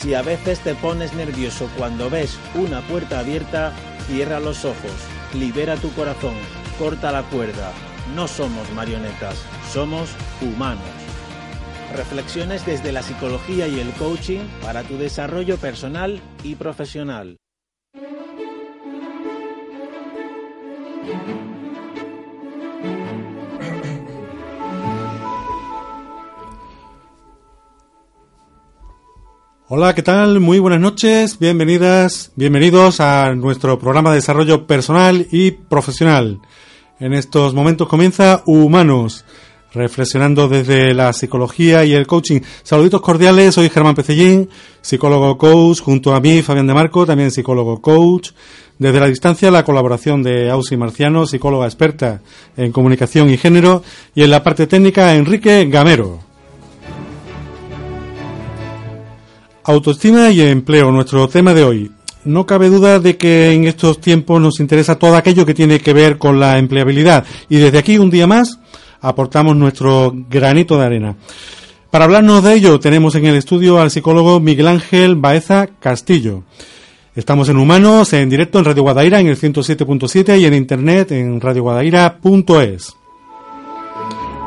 Si a veces te pones nervioso cuando ves una puerta abierta, cierra los ojos, libera tu corazón, corta la cuerda. No somos marionetas, somos humanos. Reflexiones desde la psicología y el coaching para tu desarrollo personal y profesional. Hola, ¿qué tal? Muy buenas noches, bienvenidas, bienvenidos a nuestro programa de desarrollo personal y profesional. En estos momentos comienza Humanos, reflexionando desde la psicología y el coaching. Saluditos cordiales, soy Germán Pecellín, psicólogo coach, junto a mí Fabián de Marco, también psicólogo coach. Desde la distancia, la colaboración de Ausi Marciano, psicóloga experta en comunicación y género, y en la parte técnica, Enrique Gamero. Autoestima y empleo, nuestro tema de hoy. No cabe duda de que en estos tiempos nos interesa todo aquello que tiene que ver con la empleabilidad y desde aquí un día más aportamos nuestro granito de arena. Para hablarnos de ello tenemos en el estudio al psicólogo Miguel Ángel Baeza Castillo. Estamos en Humanos, en directo en Radio Guadaira en el 107.7 y en internet en radioguadaira.es.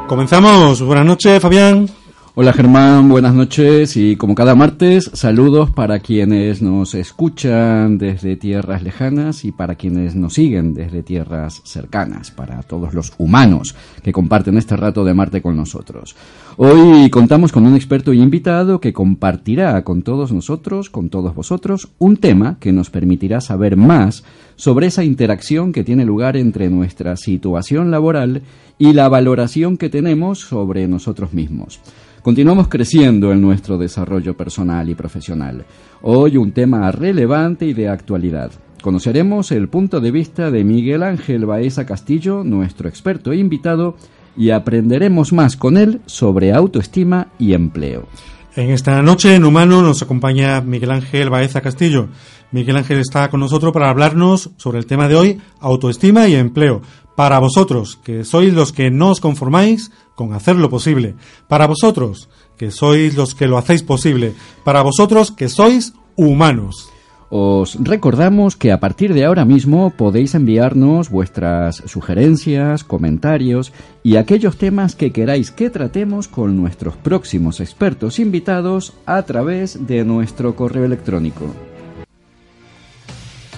Comenzamos. Buenas noches, Fabián. Hola Germán, buenas noches y como cada martes, saludos para quienes nos escuchan desde tierras lejanas y para quienes nos siguen desde tierras cercanas, para todos los humanos que comparten este rato de Marte con nosotros. Hoy contamos con un experto y invitado que compartirá con todos nosotros, con todos vosotros, un tema que nos permitirá saber más sobre esa interacción que tiene lugar entre nuestra situación laboral y la valoración que tenemos sobre nosotros mismos. Continuamos creciendo en nuestro desarrollo personal y profesional. Hoy un tema relevante y de actualidad. Conoceremos el punto de vista de Miguel Ángel Baeza Castillo, nuestro experto e invitado, y aprenderemos más con él sobre autoestima y empleo. En esta noche en Humano nos acompaña Miguel Ángel Baeza Castillo. Miguel Ángel está con nosotros para hablarnos sobre el tema de hoy, autoestima y empleo. Para vosotros, que sois los que no os conformáis con hacerlo posible. Para vosotros, que sois los que lo hacéis posible. Para vosotros, que sois humanos. Os recordamos que a partir de ahora mismo podéis enviarnos vuestras sugerencias, comentarios y aquellos temas que queráis que tratemos con nuestros próximos expertos invitados a través de nuestro correo electrónico.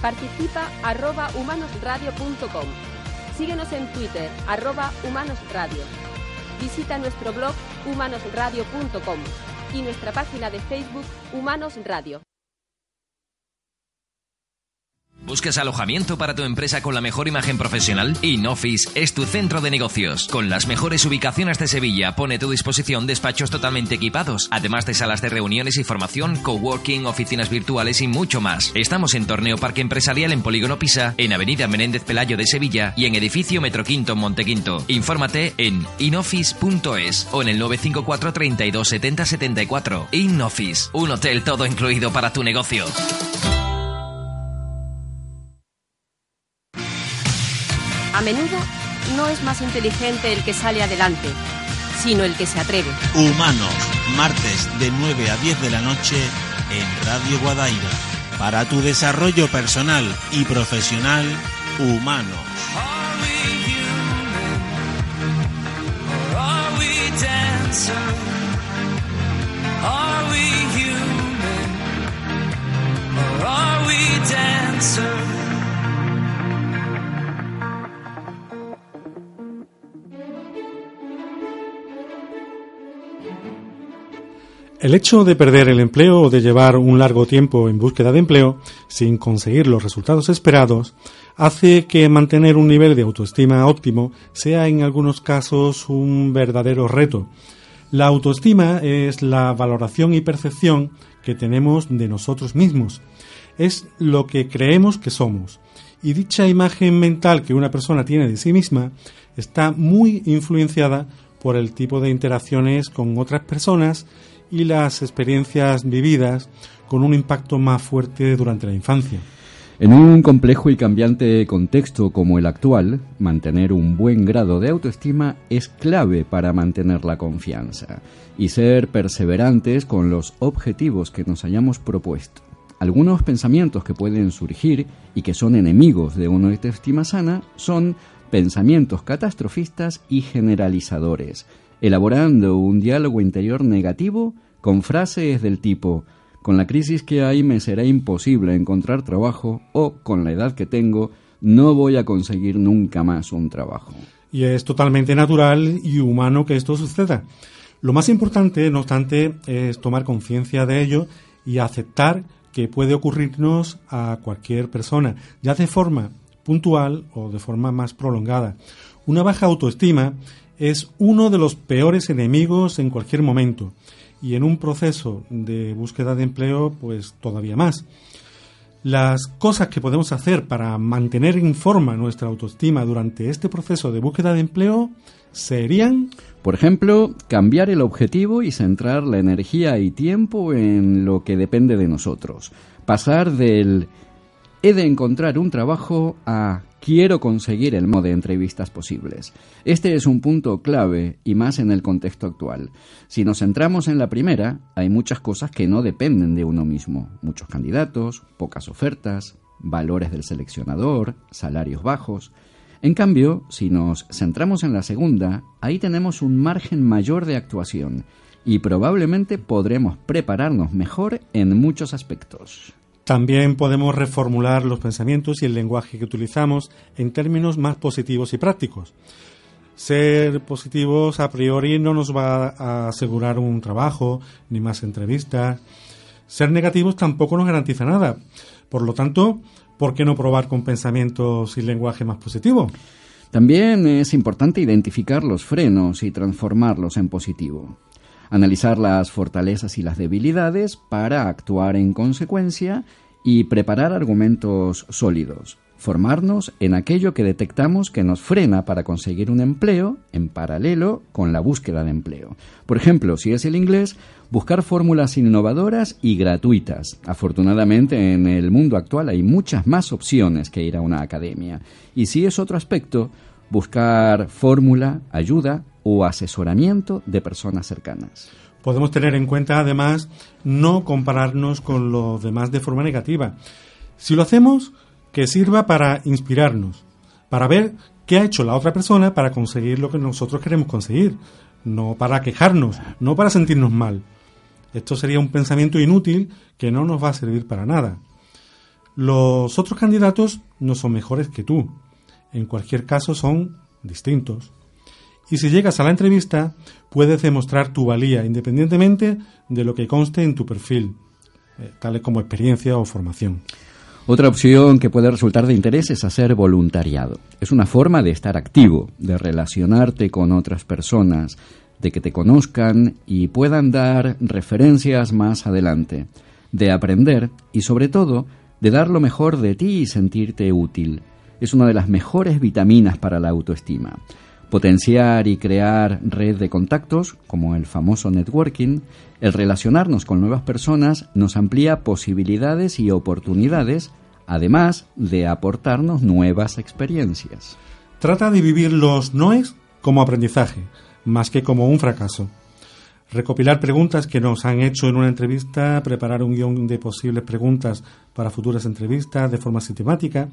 Participa arroba humanosradio.com. Síguenos en Twitter arroba humanosradio visita nuestro blog humanosradio.com y nuestra página de Facebook Humanos Radio. ¿Buscas alojamiento para tu empresa con la mejor imagen profesional? InOffice es tu centro de negocios. Con las mejores ubicaciones de Sevilla, pone a tu disposición despachos totalmente equipados, además de salas de reuniones y formación, coworking, oficinas virtuales y mucho más. Estamos en Torneo Parque Empresarial en Polígono Pisa, en Avenida Menéndez Pelayo de Sevilla y en Edificio Metro Quinto Montequinto. Infórmate en inoffice.es o en el 954 32 70 74. InOffice, un hotel todo incluido para tu negocio. A menudo no es más inteligente el que sale adelante, sino el que se atreve. Humanos, martes de 9 a 10 de la noche en Radio Guadaira. Para tu desarrollo personal y profesional, humanos. El hecho de perder el empleo o de llevar un largo tiempo en búsqueda de empleo sin conseguir los resultados esperados hace que mantener un nivel de autoestima óptimo sea en algunos casos un verdadero reto. La autoestima es la valoración y percepción que tenemos de nosotros mismos. Es lo que creemos que somos. Y dicha imagen mental que una persona tiene de sí misma está muy influenciada por el tipo de interacciones con otras personas y las experiencias vividas con un impacto más fuerte durante la infancia. En un complejo y cambiante contexto como el actual, mantener un buen grado de autoestima es clave para mantener la confianza y ser perseverantes con los objetivos que nos hayamos propuesto. Algunos pensamientos que pueden surgir y que son enemigos de una autoestima sana son pensamientos catastrofistas y generalizadores, elaborando un diálogo interior negativo con frases del tipo con la crisis que hay me será imposible encontrar trabajo o con la edad que tengo no voy a conseguir nunca más un trabajo. Y es totalmente natural y humano que esto suceda. Lo más importante, no obstante, es tomar conciencia de ello y aceptar que puede ocurrirnos a cualquier persona, ya de forma puntual o de forma más prolongada. Una baja autoestima es uno de los peores enemigos en cualquier momento y en un proceso de búsqueda de empleo, pues todavía más. Las cosas que podemos hacer para mantener en forma nuestra autoestima durante este proceso de búsqueda de empleo serían... Por ejemplo, cambiar el objetivo y centrar la energía y tiempo en lo que depende de nosotros. Pasar del he de encontrar un trabajo a quiero conseguir el modo de entrevistas posibles. Este es un punto clave y más en el contexto actual. Si nos centramos en la primera, hay muchas cosas que no dependen de uno mismo. Muchos candidatos, pocas ofertas, valores del seleccionador, salarios bajos. En cambio, si nos centramos en la segunda, ahí tenemos un margen mayor de actuación y probablemente podremos prepararnos mejor en muchos aspectos. También podemos reformular los pensamientos y el lenguaje que utilizamos en términos más positivos y prácticos. Ser positivos a priori no nos va a asegurar un trabajo ni más entrevistas. Ser negativos tampoco nos garantiza nada. Por lo tanto, ¿por qué no probar con pensamientos y lenguaje más positivo? También es importante identificar los frenos y transformarlos en positivo analizar las fortalezas y las debilidades para actuar en consecuencia y preparar argumentos sólidos. Formarnos en aquello que detectamos que nos frena para conseguir un empleo en paralelo con la búsqueda de empleo. Por ejemplo, si es el inglés, buscar fórmulas innovadoras y gratuitas. Afortunadamente en el mundo actual hay muchas más opciones que ir a una academia. Y si es otro aspecto, buscar fórmula, ayuda o asesoramiento de personas cercanas. Podemos tener en cuenta, además, no compararnos con los demás de forma negativa. Si lo hacemos, que sirva para inspirarnos, para ver qué ha hecho la otra persona para conseguir lo que nosotros queremos conseguir, no para quejarnos, no para sentirnos mal. Esto sería un pensamiento inútil que no nos va a servir para nada. Los otros candidatos no son mejores que tú. En cualquier caso son distintos y si llegas a la entrevista puedes demostrar tu valía independientemente de lo que conste en tu perfil, eh, tales como experiencia o formación. Otra opción que puede resultar de interés es hacer voluntariado. Es una forma de estar activo, de relacionarte con otras personas, de que te conozcan y puedan dar referencias más adelante, de aprender y sobre todo de dar lo mejor de ti y sentirte útil. Es una de las mejores vitaminas para la autoestima potenciar y crear red de contactos, como el famoso networking, el relacionarnos con nuevas personas nos amplía posibilidades y oportunidades, además de aportarnos nuevas experiencias. Trata de vivir los noes como aprendizaje, más que como un fracaso recopilar preguntas que nos han hecho en una entrevista, preparar un guion de posibles preguntas para futuras entrevistas de forma sistemática,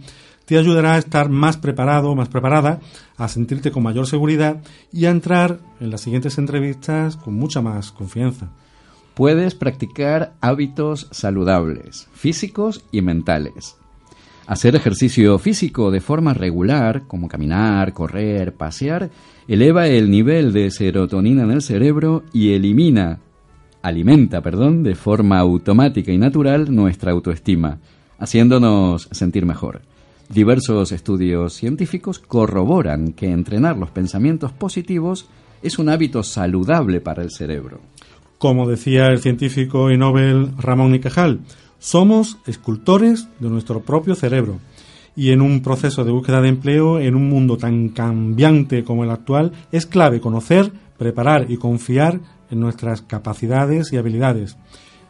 te ayudará a estar más preparado, más preparada, a sentirte con mayor seguridad y a entrar en las siguientes entrevistas con mucha más confianza. Puedes practicar hábitos saludables, físicos y mentales. Hacer ejercicio físico de forma regular, como caminar, correr, pasear, eleva el nivel de serotonina en el cerebro y elimina, alimenta, perdón, de forma automática y natural nuestra autoestima, haciéndonos sentir mejor. Diversos estudios científicos corroboran que entrenar los pensamientos positivos es un hábito saludable para el cerebro. Como decía el científico y Nobel Ramón y Cajal, somos escultores de nuestro propio cerebro y en un proceso de búsqueda de empleo, en un mundo tan cambiante como el actual, es clave conocer, preparar y confiar en nuestras capacidades y habilidades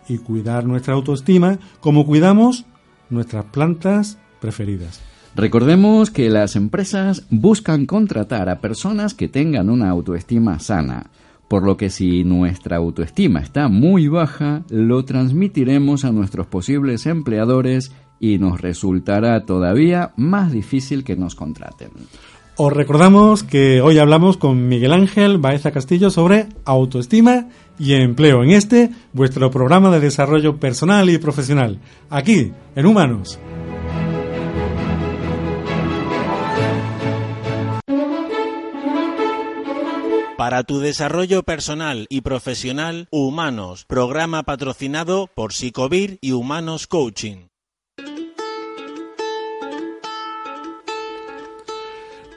y cuidar nuestra autoestima como cuidamos nuestras plantas preferidas. Recordemos que las empresas buscan contratar a personas que tengan una autoestima sana, por lo que si nuestra autoestima está muy baja, lo transmitiremos a nuestros posibles empleadores y nos resultará todavía más difícil que nos contraten. Os recordamos que hoy hablamos con Miguel Ángel Baeza Castillo sobre autoestima y empleo en este, vuestro programa de desarrollo personal y profesional, aquí, en Humanos. Para tu desarrollo personal y profesional, Humanos, programa patrocinado por Psicovir y Humanos Coaching.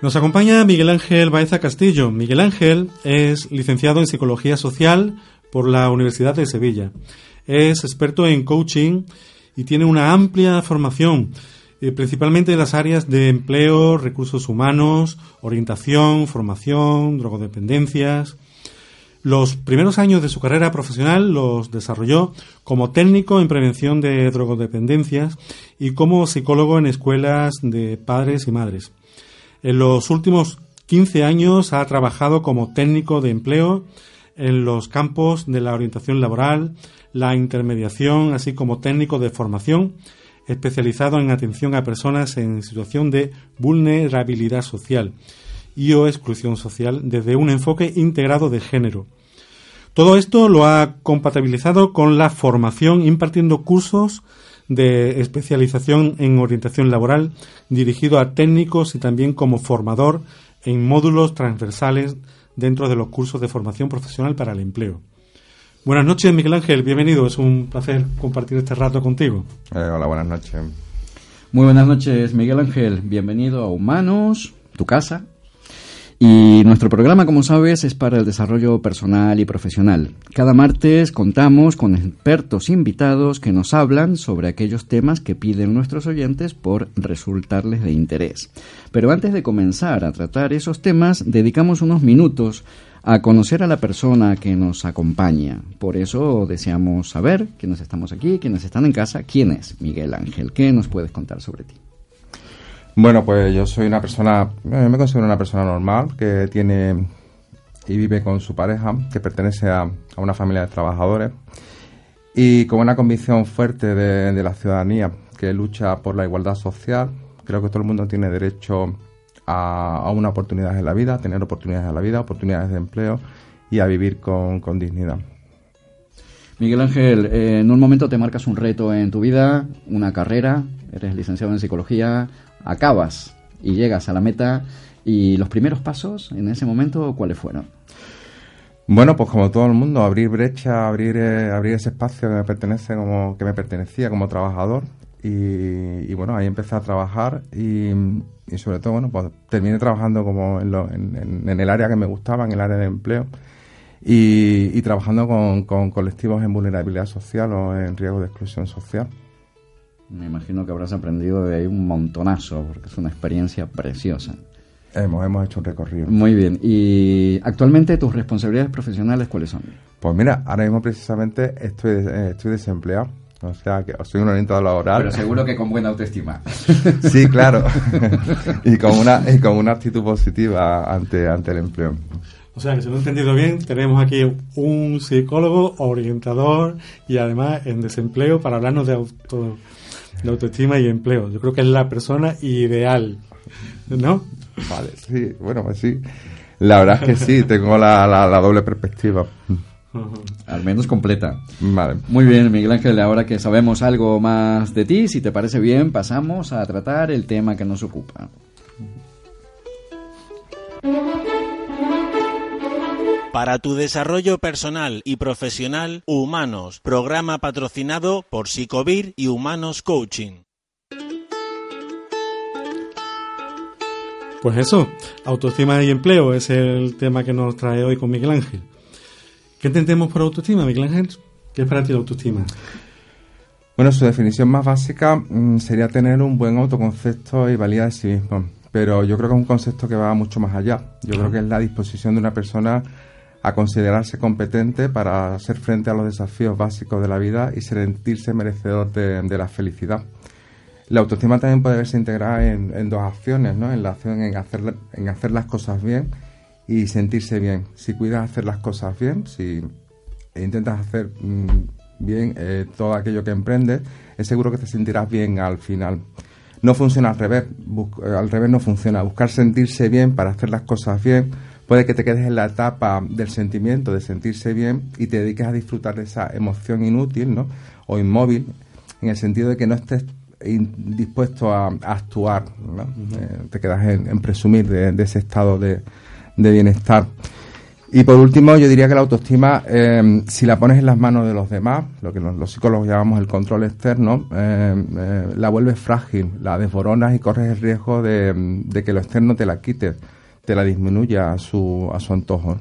Nos acompaña Miguel Ángel Baeza Castillo. Miguel Ángel es licenciado en Psicología Social por la Universidad de Sevilla. Es experto en coaching y tiene una amplia formación, eh, principalmente en las áreas de empleo, recursos humanos, orientación, formación, drogodependencias. Los primeros años de su carrera profesional los desarrolló como técnico en prevención de drogodependencias y como psicólogo en escuelas de padres y madres. En los últimos 15 años ha trabajado como técnico de empleo en los campos de la orientación laboral, la intermediación, así como técnico de formación, especializado en atención a personas en situación de vulnerabilidad social y o exclusión social desde un enfoque integrado de género. Todo esto lo ha compatibilizado con la formación impartiendo cursos de especialización en orientación laboral dirigido a técnicos y también como formador en módulos transversales dentro de los cursos de formación profesional para el empleo. Buenas noches, Miguel Ángel, bienvenido. Es un placer compartir este rato contigo. Eh, hola, buenas noches. Muy buenas noches, Miguel Ángel. Bienvenido a Humanos, tu casa, y nuestro programa, como sabes, es para el desarrollo personal y profesional. Cada martes contamos con expertos invitados que nos hablan sobre aquellos temas que piden nuestros oyentes por resultarles de interés. Pero antes de comenzar a tratar esos temas, dedicamos unos minutos a conocer a la persona que nos acompaña. Por eso deseamos saber, quienes estamos aquí, quienes están en casa, quién es Miguel Ángel. ¿Qué nos puedes contar sobre ti? Bueno, pues yo soy una persona, eh, me considero una persona normal que tiene y vive con su pareja, que pertenece a, una familia de trabajadores y con una convicción fuerte de, la ciudadanía que lucha por la igualdad social. Creo que todo el mundo tiene derecho a, una oportunidad en la vida, a tener oportunidades en la vida, oportunidades de empleo y a vivir con, con dignidad. Miguel Ángel, eh, en un momento te marcas un reto en tu vida, una carrera, eres licenciado en psicología, acabas y llegas a la meta y los primeros pasos en ese momento, ¿cuáles fueron? Bueno, pues como todo el mundo, abrir brecha, abrir, eh, abrir ese espacio que me pertenece como que me pertenecía como trabajador y, bueno, ahí empecé a trabajar y, sobre todo, bueno, pues terminé trabajando como en, en, el área que me gustaba, en el área de empleo y, trabajando con colectivos en vulnerabilidad social o en riesgo de exclusión social. Me imagino que habrás aprendido de ahí un montonazo, porque es una experiencia preciosa. Hemos, hemos hecho un recorrido. Muy bien. ¿Y actualmente tus responsabilidades profesionales cuáles son? Pues mira, ahora mismo precisamente estoy, eh, estoy desempleado. O sea, que soy un orientado laboral. Pero seguro que con buena autoestima. sí, claro. y, con una, y con una actitud positiva ante, ante el empleo. O sea, que si lo he entendido bien, tenemos aquí un psicólogo, orientador y además en desempleo para hablarnos de auto de autoestima y empleo. Yo creo que es la persona ideal, ¿no? Vale, sí, bueno, pues sí. La verdad es que sí, tengo la, la, doble perspectiva. Al menos completa. Vale. Muy bien, Miguel Ángel, ahora que sabemos algo más de ti, si te parece bien, pasamos a tratar el tema que nos ocupa. Para tu desarrollo personal y profesional, Humanos, programa patrocinado por Psicovir y Humanos Coaching. Pues eso, autoestima y empleo es el tema que nos trae hoy con Miguel Ángel. ¿Qué entendemos por autoestima, Miguel Ángel? ¿Qué es para ti la autoestima? Bueno, su definición más básica mm, sería tener un buen autoconcepto y valía de sí mismo. Pero yo creo que es un concepto que va mucho más allá. Yo creo que es la disposición de una persona a considerarse competente para hacer frente a los desafíos básicos de la vida y sentirse merecedor de, la felicidad. La autoestima también puede verse integrada en, dos acciones, ¿no? En la acción en hacer, en hacer las cosas bien y sentirse bien. Si cuidas hacer las cosas bien, si intentas hacer mm, bien eh, todo aquello que emprendes, es seguro que te sentirás bien al final. No funciona al revés, eh, al revés no funciona. Buscar sentirse bien para hacer las cosas bien puede que te quedes en la etapa del sentimiento, de sentirse bien y te dediques a disfrutar de esa emoción inútil ¿no? o inmóvil, en el sentido de que no estés dispuesto a, actuar, ¿no? Eh, te quedas en, presumir de, ese estado de, bienestar. Y por último, yo diría que la autoestima, eh, si la pones en las manos de los demás, lo que los, psicólogos llamamos el control externo, eh, la vuelves frágil, la desboronas y corres el riesgo de, que lo externo te la quite, te la disminuya a su, a su antojo.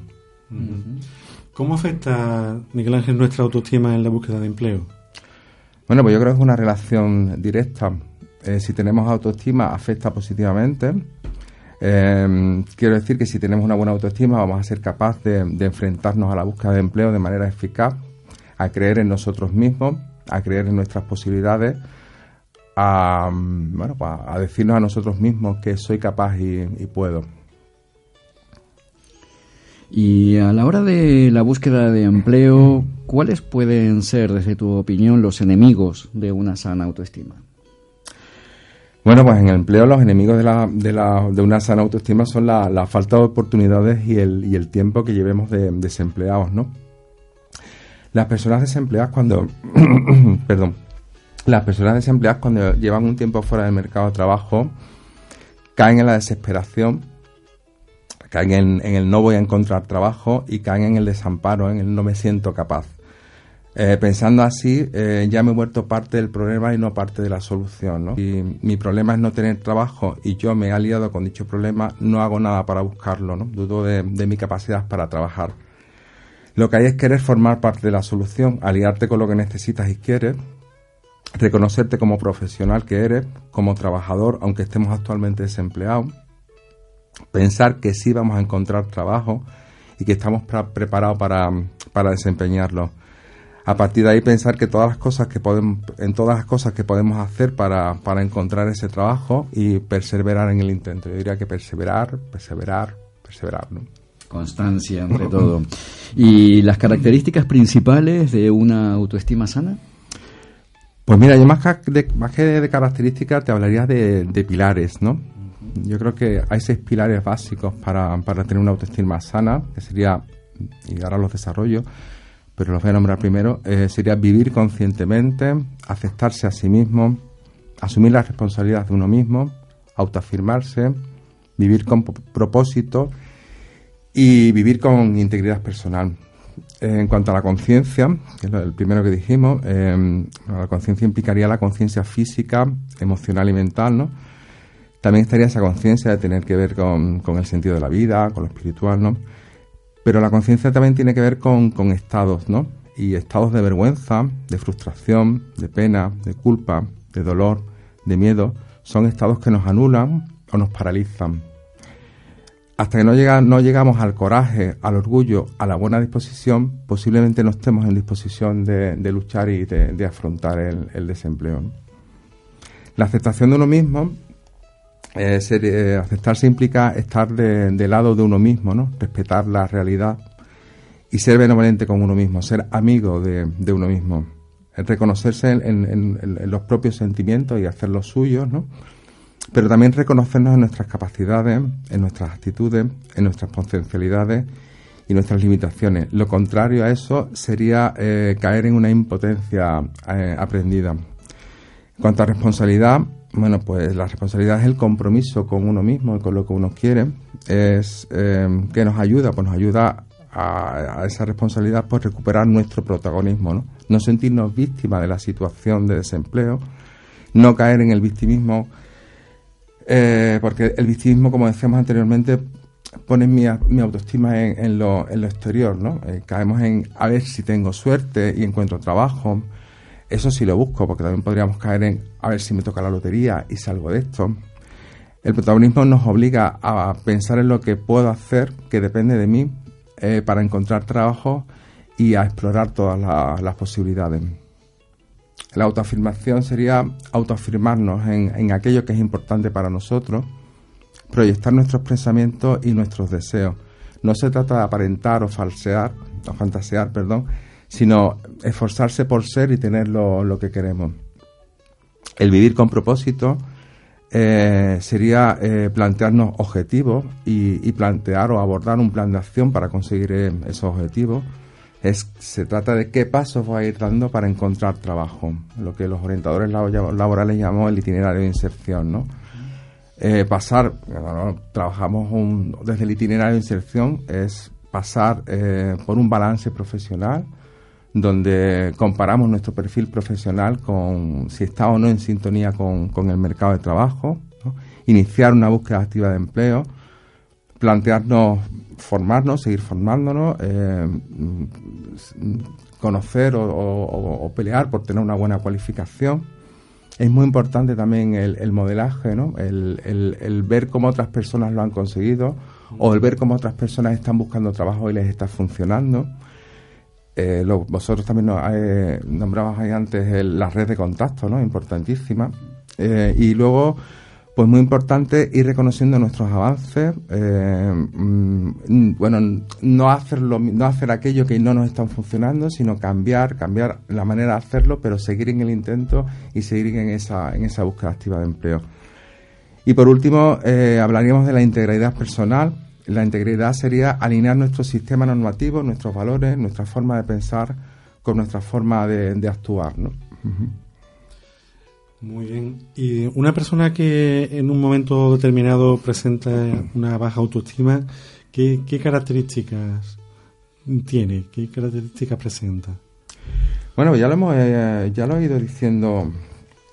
¿Cómo afecta, Miguel Ángel, nuestra autoestima en la búsqueda de empleo? Bueno, pues yo creo que es una relación directa. Eh, si tenemos autoestima, afecta positivamente. Eh, quiero decir que si tenemos una buena autoestima, vamos a ser capaces de, enfrentarnos a la búsqueda de empleo de manera eficaz, a creer en nosotros mismos, a creer en nuestras posibilidades, a, bueno, pues a decirnos a nosotros mismos que soy capaz y puedo. Y a la hora de la búsqueda de empleo, ¿cuáles pueden ser, desde tu opinión, los enemigos de una sana autoestima? Bueno, pues en el empleo los enemigos de, la, de, la, de una sana autoestima son la, falta de oportunidades y el, el tiempo que llevemos de, desempleados, ¿no? Las personas desempleadas cuando... perdón. Las personas desempleadas cuando llevan un tiempo fuera del mercado de trabajo caen en la desesperación caen en, el no voy a encontrar trabajo y caen en el desamparo, en el no me siento capaz. Eh, pensando así, eh, ya me he vuelto parte del problema y no parte de la solución. ¿no? Y mi problema es no tener trabajo y yo me he aliado con dicho problema, no hago nada para buscarlo, ¿no? dudo de, mi capacidad para trabajar. Lo que hay es querer formar parte de la solución, aliarte con lo que necesitas y quieres, reconocerte como profesional que eres, como trabajador, aunque estemos actualmente desempleados, pensar que sí vamos a encontrar trabajo y que estamos preparados para, para desempeñarlo. A partir de ahí pensar que todas las cosas que podemos, en todas las cosas que podemos hacer para, para encontrar ese trabajo y perseverar en el intento. Yo diría que perseverar, perseverar, perseverar. Constancia, entre todo. ¿Y las características principales de una autoestima sana? Pues mira, yo más que de, más que de características te hablaría de, de pilares, ¿no? Yo creo que hay seis pilares básicos para, tener una autoestima sana, que sería, y ahora los desarrollo, pero los voy a nombrar primero, eh, sería vivir conscientemente, aceptarse a sí mismo, asumir la responsabilidad de uno mismo, autoafirmarse, vivir con propósito y vivir con integridad personal. en cuanto a la conciencia, que es el primero que dijimos, eh, la conciencia implicaría la conciencia física, emocional y mental, ¿no? También estaría esa conciencia de tener que ver con, el sentido de la vida, con lo espiritual, ¿no? Pero la conciencia también tiene que ver con, estados, ¿no? Y estados de vergüenza, de frustración, de pena, de culpa, de dolor, de miedo, son estados que nos anulan o nos paralizan. Hasta que no, llega, no llegamos al coraje, al orgullo, a la buena disposición, posiblemente no estemos en disposición de, luchar y de, afrontar el, desempleo. La aceptación de uno mismo eh, eh, aceptarse implica estar de, lado de uno mismo, ¿no? Respetar la realidad y ser benevolente con uno mismo, ser amigo de, uno mismo, reconocerse en, los propios sentimientos y hacer los suyos, ¿no? Pero también reconocernos en nuestras capacidades, en nuestras actitudes, en nuestras potencialidades y nuestras limitaciones. Lo contrario a eso sería eh, caer en una impotencia aprendida. En cuanto a responsabilidad, bueno, pues la responsabilidad es el compromiso con uno mismo y con lo que uno quiere. Es eh, que nos ayuda, pues nos ayuda a, esa responsabilidad por recuperar nuestro protagonismo, ¿no? No sentirnos víctimas de la situación de desempleo, no caer en el victimismo, eh, porque el victimismo, como decíamos anteriormente, pone mi, autoestima en, lo, exterior, ¿no? Eh, caemos en a ver si tengo suerte y encuentro trabajo, eso sí lo busco, porque también podríamos caer en a ver si me toca la lotería y salgo de esto. El protagonismo nos obliga a pensar en lo que puedo hacer, que depende de mí, eh, para encontrar trabajo y a explorar todas las posibilidades. La autoafirmación sería autoafirmarnos en, en aquello que es importante para nosotros, proyectar nuestros pensamientos y nuestros deseos. No se trata de aparentar o falsear, o fantasear, perdón, sino esforzarse por ser y tener lo, que queremos. El vivir con propósito eh, sería eh, plantearnos objetivos y, plantear o abordar un plan de acción para conseguir eh, esos objetivos. Es, se trata de qué pasos voy a ir dando para encontrar trabajo, lo que los orientadores laborales llamamos el itinerario de inserción, ¿no? pasar, trabajamos desde el itinerario de inserción, es pasar por un balance profesional, donde comparamos nuestro perfil profesional con si está o no en sintonía con, el mercado de trabajo, iniciar una búsqueda activa de empleo, plantearnos formarnos, seguir formándonos, eh, conocer o, pelear por tener una buena cualificación. Es muy importante también el, modelaje, ¿no? el, el, ver cómo otras personas lo han conseguido o el ver cómo otras personas están buscando trabajo y les está funcionando eh, vosotros también eh, nombrabas ahí antes la red de contacto, ¿no? Importantísima. Eh, y luego, pues muy importante ir reconociendo nuestros avances. Mm, bueno, no hacerlo, no hacer aquello que no nos están funcionando, sino cambiar, cambiar la manera de hacerlo, pero seguir en el intento y seguir en esa, en esa búsqueda activa de empleo. Y por último, hablaríamos de la integridad personal la integridad sería alinear nuestro sistema normativo, nuestros valores, nuestra forma de pensar con nuestra forma de, actuar. ¿no? Muy bien. Y una persona que en un momento determinado presenta una baja autoestima, ¿qué, características tiene? ¿Qué características presenta? Bueno, ya lo, hemos, eh, ya lo he ido diciendo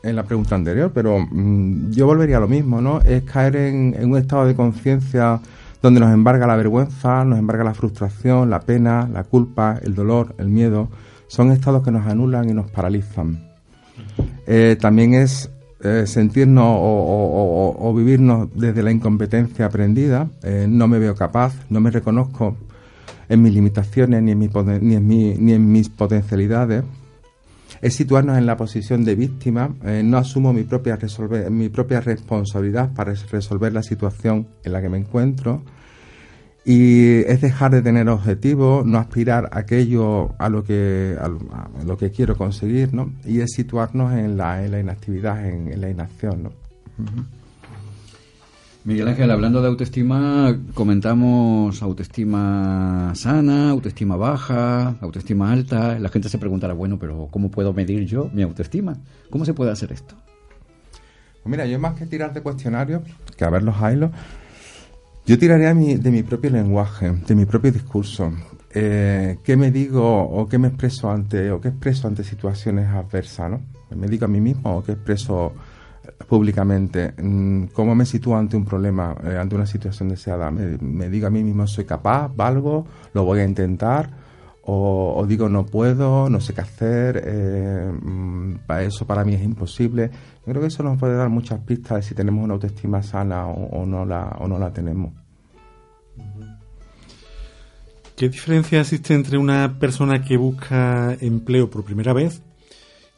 en la pregunta anterior, pero mm, yo volvería a lo mismo, ¿no? Es caer en, en un estado de conciencia donde nos embarga la vergüenza, nos embarga la frustración, la pena, la culpa, el dolor, el miedo. Son estados que nos anulan y nos paralizan. Eh, también es eh, sentirnos o, vivirnos desde la incompetencia aprendida. Eh, no me veo capaz, no me reconozco en mis limitaciones ni en, ni ni en mis potencialidades. Es situarnos en la posición de víctima. no asumo mi propia, mi propia responsabilidad para resolver la situación en la que me encuentro y es dejar de tener objetivos, no aspirar a aquello a lo que a, lo que quiero conseguir, ¿no? Y es situarnos en la, en la inactividad, en, la inacción, ¿no? Miguel Ángel, hablando de autoestima, comentamos autoestima sana, autoestima baja, autoestima alta. La gente se preguntará, bueno, pero ¿cómo puedo medir yo mi autoestima? ¿Cómo se puede hacer esto? Pues mira, yo más que tirar de cuestionarios, que a ver los hilos, yo tiraría de mi propio lenguaje, de mi propio discurso. Eh, ¿Qué me digo o qué me expreso ante o qué expreso ante situaciones adversas? ¿no? ¿Me digo a mí mismo o qué expreso públicamente? Mm, ¿Cómo me sitúo ante un problema, eh, ante una situación deseada? ¿Me, digo a mí mismo soy capaz, valgo, lo voy a intentar? O, digo no puedo, no sé qué hacer, mm, para eso para mí es imposible. Yo creo que eso nos puede dar muchas pistas de si tenemos una autoestima sana o, no, la, o no la tenemos. ¿Qué diferencia existe entre una persona que busca empleo por primera vez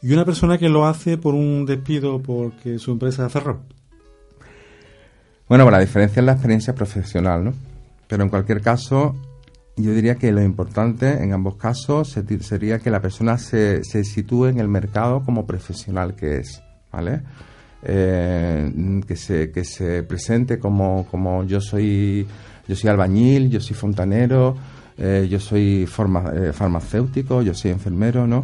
y una persona que lo hace por un despido porque su empresa cerró? Bueno, la diferencia es la experiencia profesional, ¿no? Pero en cualquier caso, yo diría que lo importante en ambos casos sería que la persona se, se sitúe en el mercado como profesional que es. ¿vale? Eh, que, se, que se presente como, como yo soy yo soy albañil, yo soy fontanero, eh, yo soy eh, farmacéutico, yo soy enfermero, ¿no?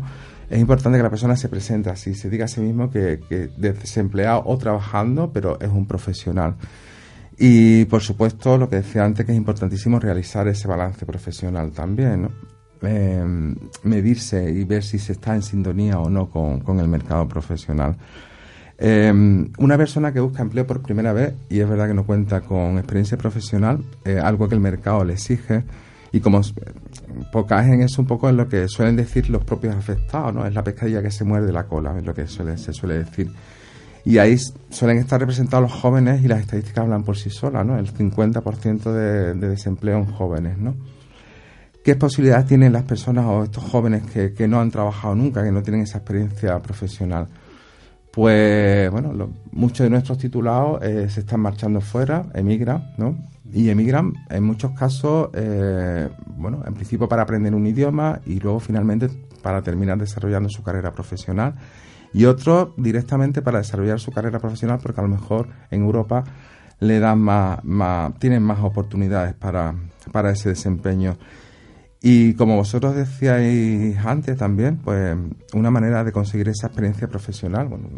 Es importante que la persona se presente así, se diga a sí mismo que, que desempleado o trabajando, pero es un profesional. Y por supuesto, lo que decía antes, que es importantísimo realizar ese balance profesional también, ¿no? medirse y ver si se está en sintonía o no con, el mercado profesional. Em, una persona que busca empleo por primera vez, y es verdad que no cuenta con experiencia profesional, algo que el mercado le exige, y como pocas en eso un poco es lo que suelen decir los propios afectados, ¿no? Es la pescadilla que se muerde la cola, es lo que suele, se suele decir. Y ahí suelen estar representados los jóvenes y las estadísticas hablan por sí solas, ¿no? El 50% de, de desempleo en jóvenes, ¿no? ¿Qué posibilidades tienen las personas o estos jóvenes que, no han trabajado nunca, que no tienen esa experiencia profesional? Pues bueno, muchos de nuestros titulados eh, se están marchando fuera, emigran, ¿no? Y emigran en muchos casos, eh, bueno, en principio para aprender un idioma y luego finalmente para terminar desarrollando su carrera profesional. Y otros directamente para desarrollar su carrera profesional porque a lo mejor en Europa le dan más, más tienen más oportunidades para, para ese desempeño. Y como vosotros decíais antes también, pues una manera de conseguir esa experiencia profesional, bueno,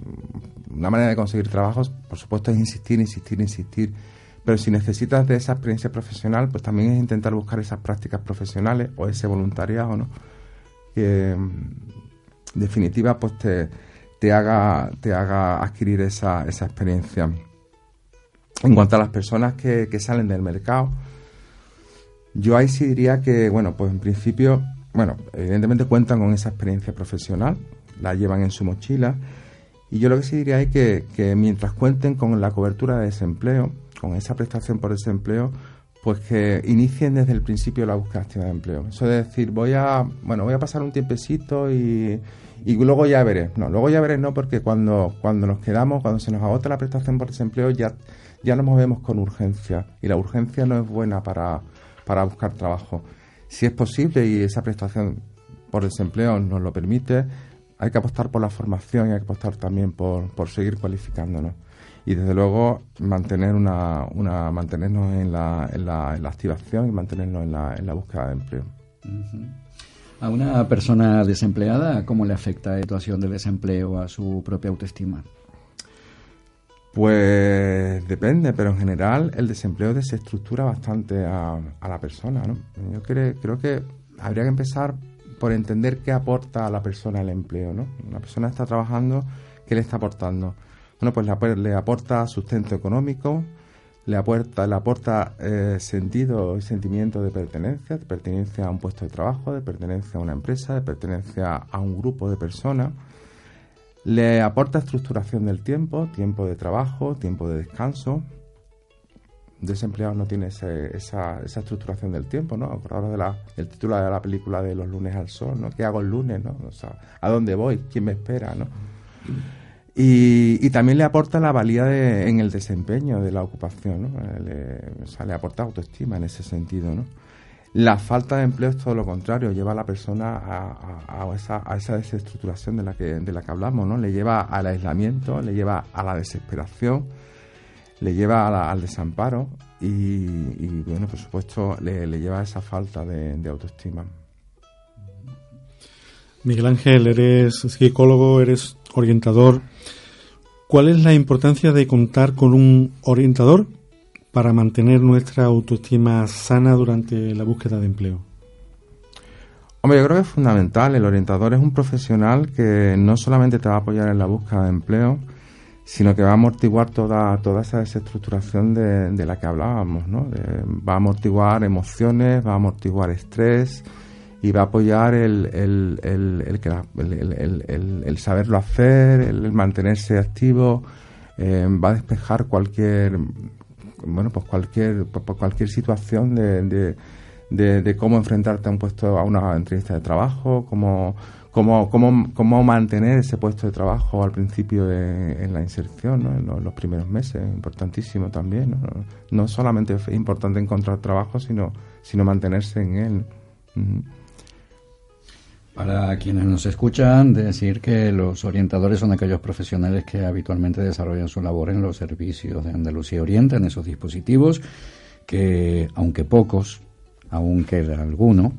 una manera de conseguir trabajos, por supuesto, es insistir, insistir, insistir. Pero si necesitas de esa experiencia profesional, pues también es intentar buscar esas prácticas profesionales o ese voluntariado, ¿no? Que en definitiva, pues te, te, haga, te haga adquirir esa, esa experiencia. En cuanto a las personas que, que salen del mercado, yo ahí sí diría que, bueno, pues en principio, bueno, evidentemente cuentan con esa experiencia profesional, la llevan en su mochila, y yo lo que sí diría es que, que mientras cuenten con la cobertura de desempleo, con esa prestación por desempleo, pues que inicien desde el principio la búsqueda activa de empleo. Eso de decir, voy a, bueno, voy a pasar un tiempecito y, y luego ya veré. No, luego ya veré no, porque cuando, cuando nos quedamos, cuando se nos agota la prestación por desempleo, ya, ya nos movemos con urgencia. Y la urgencia no es buena para, para buscar trabajo. Si es posible y esa prestación por desempleo nos lo permite, hay que apostar por la formación y hay que apostar también por, por seguir cualificándonos. Y desde luego mantener una, una mantenernos en la, en, la, en la activación y mantenernos en la, en la búsqueda de empleo. A una persona desempleada, ¿cómo le afecta la situación de desempleo a su propia autoestima? Pues depende, pero en general el desempleo desestructura bastante a, la persona, ¿no? Yo creo, creo que habría que empezar por entender qué aporta a la persona el empleo, ¿no? Una persona está trabajando, ¿qué le está aportando? Bueno, pues le, aporta sustento económico, le aporta, le aporta eh, sentido y sentimiento de pertenencia, de pertenencia a un puesto de trabajo, de pertenencia a una empresa, de pertenencia a un grupo de personas le aporta estructuración del tiempo, tiempo de trabajo, tiempo de descanso. Un desempleado no tiene esa, estructuración del tiempo, ¿no? Acordaros de la, el título de la película de Los lunes al sol, ¿no? ¿Qué hago el lunes, no? O sea, ¿a dónde voy? ¿Quién me espera, no? Y, también le aporta la valía de, en el desempeño de la ocupación, ¿no? O sea, le aporta autoestima en ese sentido, ¿no? La falta de empleo es todo lo contrario, lleva a la persona a, esa, desestructuración de la, que, de la que hablamos, ¿no? Le lleva al aislamiento, le lleva a la desesperación, le lleva al desamparo y, bueno, por supuesto, le, lleva a esa falta de autoestima. Miguel Ángel, eres psicólogo, eres orientador. ¿Cuál es la importancia de contar con un orientador para mantener nuestra autoestima sana durante la búsqueda de empleo? Hombre, yo creo que es fundamental. El orientador es un profesional que no solamente te va a apoyar en la búsqueda de empleo, sino que va a amortiguar toda, toda esa desestructuración de, la que hablábamos, ¿no? va a amortiguar emociones, va a amortiguar estrés y va a apoyar el, el, el, el saberlo hacer, el, mantenerse activo, eh, va a despejar cualquier bueno, pues cualquier, pues, pues cualquier situación de, de, cómo enfrentarte a un puesto, a una entrevista de trabajo, cómo, cómo, cómo, cómo mantener ese puesto de trabajo al principio de, en la inserción, ¿no? en los, primeros meses, importantísimo también. ¿no? no solamente es importante encontrar trabajo, sino, sino mantenerse en él. Para quienes nos escuchan, decir que los orientadores son aquellos profesionales que habitualmente desarrollan su labor en los servicios de Andalucía Oriente, en esos dispositivos, que aunque pocos, aún queda alguno,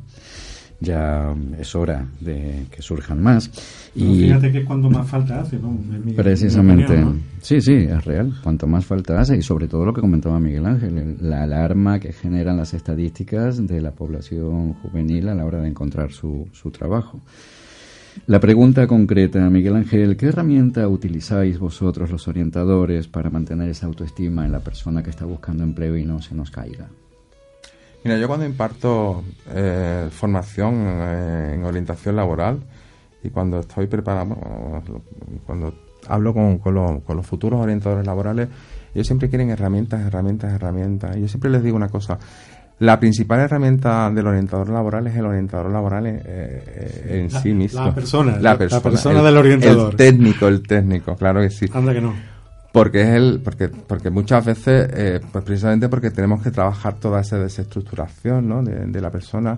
ya es hora de que surjan más. y fíjate que cuando más falta hace, ¿no? precisamente, sí, sí, es real. Cuanto más falta hace y sobre todo lo que comentaba Miguel Ángel, la alarma que generan las estadísticas de la población juvenil a la hora de encontrar su, su trabajo. La pregunta concreta, Miguel Ángel, ¿qué herramienta utilizáis vosotros los orientadores para mantener esa autoestima en la persona que está buscando empleo y no se nos caiga? Mira, yo cuando imparto eh, formación eh, en orientación laboral y cuando estoy preparado, cuando hablo con, los futuros orientadores laborales, ellos siempre quieren herramientas, herramientas, herramientas. Y yo siempre les digo una cosa, La principal herramienta del orientador laboral es el orientador laboral eh, eh, en sí mismo. La persona, la persona, del orientador. El técnico, el técnico, claro que sí. Anda que no. Porque es el, porque, porque muchas veces, eh, pues precisamente porque tenemos que trabajar toda esa desestructuración, ¿no? de, la persona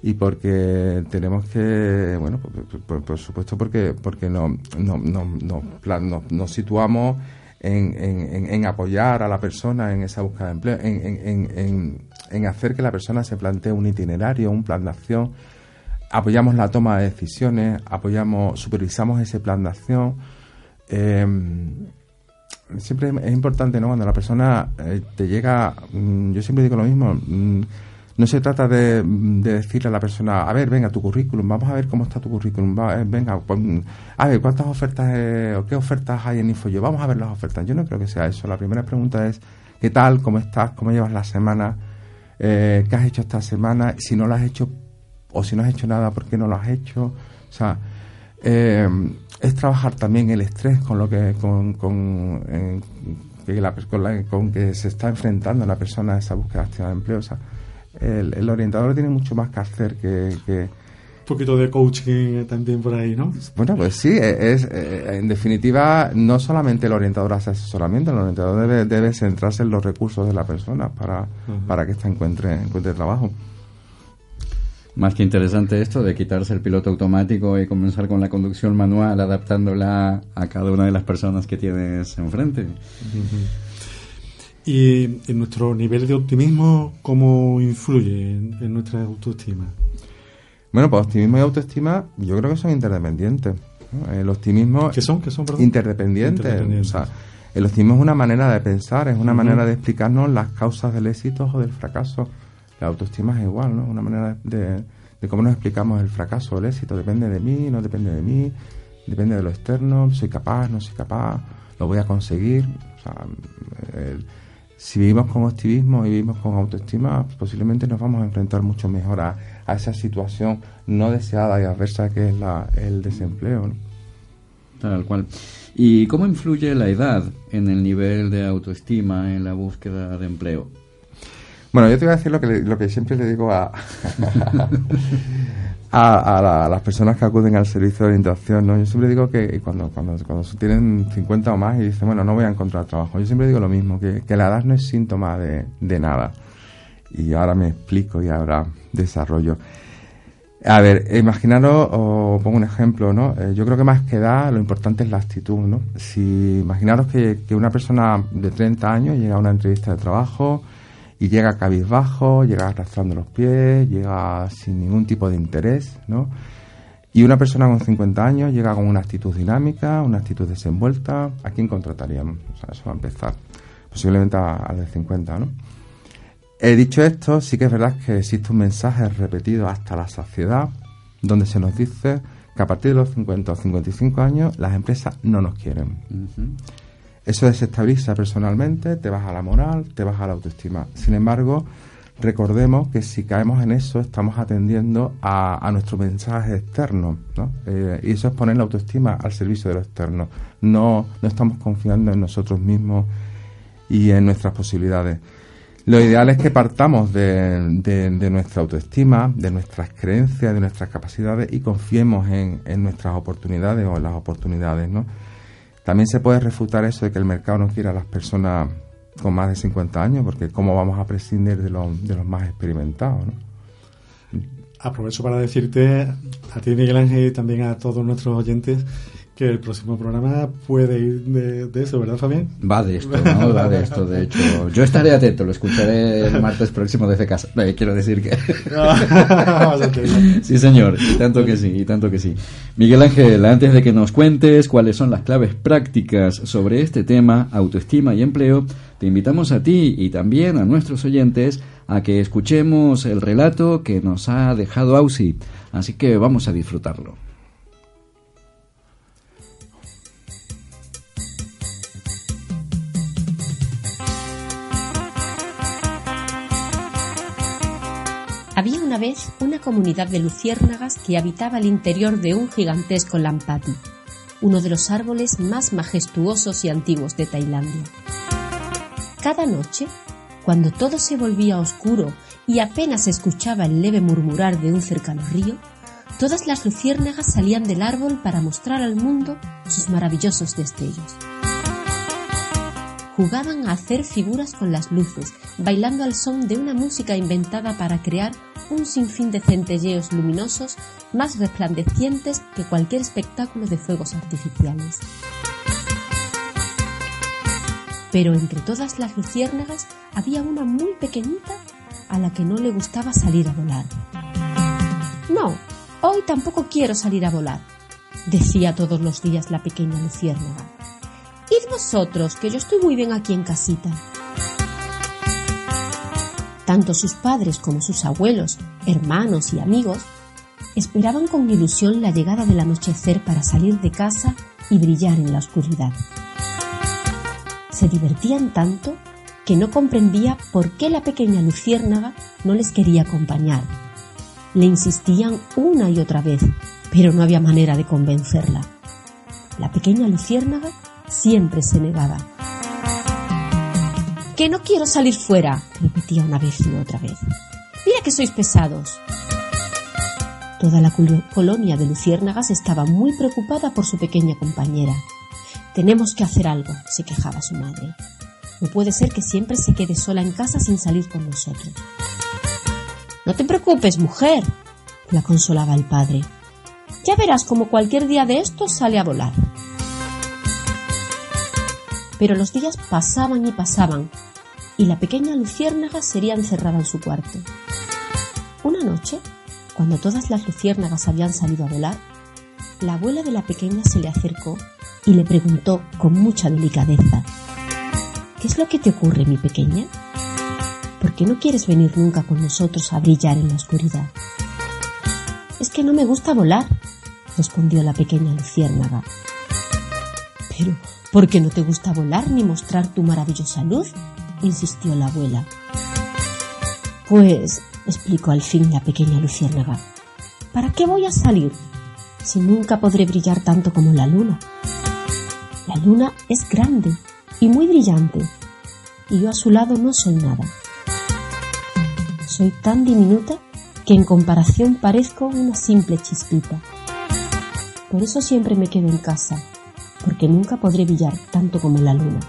y porque tenemos que, bueno, por, supuesto porque porque no, no, no, nos situamos en, en, en, apoyar a la persona en esa búsqueda de empleo, en, en, hacer que la persona se plantee un itinerario, un plan de acción, apoyamos la toma de decisiones, apoyamos, supervisamos ese plan de acción. Eh, siempre es importante, ¿no? Cuando la persona eh, te llega, mm, yo siempre digo lo mismo, mm, no se trata de, decirle a la persona, a ver, venga, tu currículum, vamos a ver cómo está tu currículum, eh, venga, a ver, ¿cuántas ofertas eh, o qué ofertas hay en InfoYo? Vamos a ver las ofertas. Yo no creo que sea eso. La primera pregunta es, ¿qué tal? ¿Cómo estás? ¿Cómo llevas la semana? Eh, ¿Qué has hecho esta semana? Si no lo has hecho o si no has hecho nada, ¿por qué no lo has hecho? O sea, es trabajar también el estrés con lo que con, con, que la, con, que se está enfrentando la persona a esa búsqueda activa de empleo. O sea, el, orientador tiene mucho más que hacer que, un poquito de coaching también por ahí, ¿no? Bueno, pues sí, e, es, e, en definitiva, no solamente el orientador hace asesoramiento, el orientador debe, debe centrarse en los recursos de la persona para, para que ésta encuentre, encuentre trabajo. Más que interesante esto de quitarse el piloto automático y comenzar con la conducción manual, adaptándola a cada una de las personas que tienes enfrente. ¿Y en nuestro nivel de optimismo cómo influye en, nuestra autoestima? Bueno, pues optimismo y autoestima yo creo que son interdependientes. El optimismo... ¿Qué son? ¿Qué son, Interdependientes. O sea, el optimismo es una manera de pensar, es una manera de explicarnos las causas del éxito o del fracaso. La autoestima es igual, ¿no? Una manera de, cómo nos explicamos el fracaso o el éxito. Depende de mí, no depende de mí, depende de lo externo, soy capaz, no soy capaz, lo voy a conseguir. O sea, si vivimos con optimismo y vivimos con autoestima, posiblemente nos vamos a enfrentar mucho mejor a, esa situación no deseada y adversa que es la, el desempleo. Tal cual. ¿Y cómo influye la edad en el nivel de autoestima en la búsqueda de empleo? Bueno, yo te voy a decir lo que, lo que siempre le digo a, a, las personas que acuden al servicio de orientación, ¿no? Yo siempre digo que cuando, cuando, cuando tienen 50 o más y dicen, bueno, no voy a encontrar trabajo, yo siempre digo lo mismo, que, la edad no es síntoma de, de nada. Y ahora me explico y ahora desarrollo. A ver, imaginaros, o pongo un ejemplo, ¿no? Eh, yo creo que más que edad, lo importante es la actitud, ¿no? Si imaginaros que, que una persona de 30 años llega a una entrevista de trabajo, y llega cabizbajo, llega arrastrando los pies, llega sin ningún tipo de interés, ¿no? Y una persona con 50 años llega con una actitud dinámica, una actitud desenvuelta, ¿a quién contrataríamos? O sea, eso va a empezar. Posiblemente al de 50, ¿no? He dicho esto, sí que es verdad que existe un mensaje repetido hasta la saciedad, donde se nos dice que a partir de los 50 o 55 años las empresas no nos quieren. Eso desestabiliza personalmente, te baja la moral, te baja la autoestima. Sin embargo, recordemos que si caemos en eso, estamos atendiendo a, nuestro mensaje externo, ¿no? Eh, y eso es poner la autoestima al servicio de lo externo. No, no estamos confiando en nosotros mismos y en nuestras posibilidades. Lo ideal es que partamos de, nuestra autoestima, de nuestras creencias, de nuestras capacidades y confiemos en, en nuestras oportunidades o en las oportunidades, ¿no? También se puede refutar eso de que el mercado no quiera a las personas con más de 50 años, porque ¿cómo vamos a prescindir de, de los más experimentados? ¿no? Aprovecho para decirte a ti, Miguel Ángel, y también a todos nuestros oyentes que el próximo programa puede ir de, eso, ¿verdad, Fabián? Va de esto, ¿no? Va de esto, de hecho. Yo estaré atento, lo escucharé el martes próximo desde casa. quiero decir que... sí, señor, y tanto que sí, y tanto que sí. Miguel Ángel, antes de que nos cuentes cuáles son las claves prácticas sobre este tema, autoestima y empleo, te invitamos a ti y también a nuestros oyentes a que escuchemos el relato que nos ha dejado Ausi. Así que vamos a disfrutarlo. Había una vez una comunidad de luciérnagas que habitaba el interior de un gigantesco lampati, uno de los árboles más majestuosos y antiguos de Tailandia. Cada noche, cuando todo se volvía oscuro y apenas escuchaba el leve murmurar de un cercano río, todas las luciérnagas salían del árbol para mostrar al mundo sus maravillosos destellos. Jugaban a hacer figuras con las luces, bailando al son de una música inventada para crear un sinfín de centelleos luminosos más resplandecientes que cualquier espectáculo de fuegos artificiales. Pero entre todas las luciérnagas había una muy pequeñita a la que no le gustaba salir a volar. No, hoy tampoco quiero salir a volar, decía todos los días la pequeña luciérnaga. Id vosotros, que yo estoy muy bien aquí en casita. Tanto sus padres como sus abuelos, hermanos y amigos esperaban con ilusión la llegada del anochecer para salir de casa y brillar en la oscuridad. Se divertían tanto que no comprendía por qué la pequeña luciérnaga no les quería acompañar. Le insistían una y otra vez, pero no había manera de convencerla. La pequeña luciérnaga siempre se negaba. Que no quiero salir fuera, repetía una vez y otra vez. Mira que sois pesados. Toda la colonia de luciérnagas estaba muy preocupada por su pequeña compañera. Tenemos que hacer algo, se quejaba su madre. No puede ser que siempre se quede sola en casa sin salir con nosotros. No te preocupes, mujer, la consolaba el padre. Ya verás como cualquier día de estos sale a volar. Pero los días pasaban y pasaban, y la pequeña luciérnaga sería encerrada en su cuarto. Una noche, cuando todas las luciérnagas habían salido a volar, la abuela de la pequeña se le acercó y le preguntó con mucha delicadeza, ¿Qué es lo que te ocurre, mi pequeña? ¿Por qué no quieres venir nunca con nosotros a brillar en la oscuridad? Es que no me gusta volar, respondió la pequeña luciérnaga. Pero, ¿por qué no te gusta volar ni mostrar tu maravillosa luz? insistió la abuela. Pues, explicó al fin la pequeña luciérnaga, ¿para qué voy a salir si nunca podré brillar tanto como la luna? La luna es grande y muy brillante, y yo a su lado no soy nada. Soy tan diminuta que en comparación parezco una simple chispita. Por eso siempre me quedo en casa, porque nunca podré brillar tanto como la luna.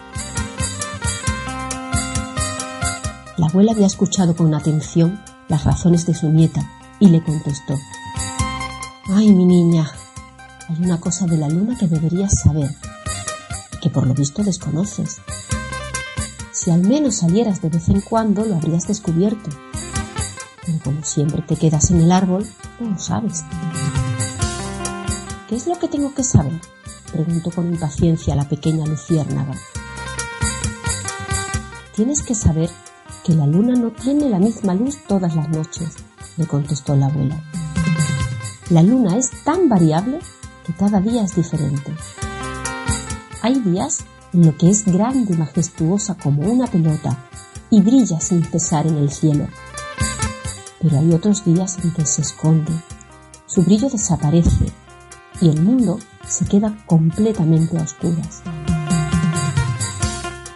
La abuela había escuchado con atención las razones de su nieta y le contestó, Ay, mi niña, hay una cosa de la luna que deberías saber, que por lo visto desconoces. Si al menos salieras de vez en cuando lo habrías descubierto. Pero como siempre te quedas en el árbol, no lo sabes. ¿Qué es lo que tengo que saber? Preguntó con impaciencia la pequeña luciérnaga. Tienes que saber que la luna no tiene la misma luz todas las noches, le contestó la abuela. La luna es tan variable que cada día es diferente. Hay días en los que es grande y majestuosa como una pelota y brilla sin cesar en el cielo. Pero hay otros días en que se esconde, su brillo desaparece y el mundo se queda completamente a oscuras.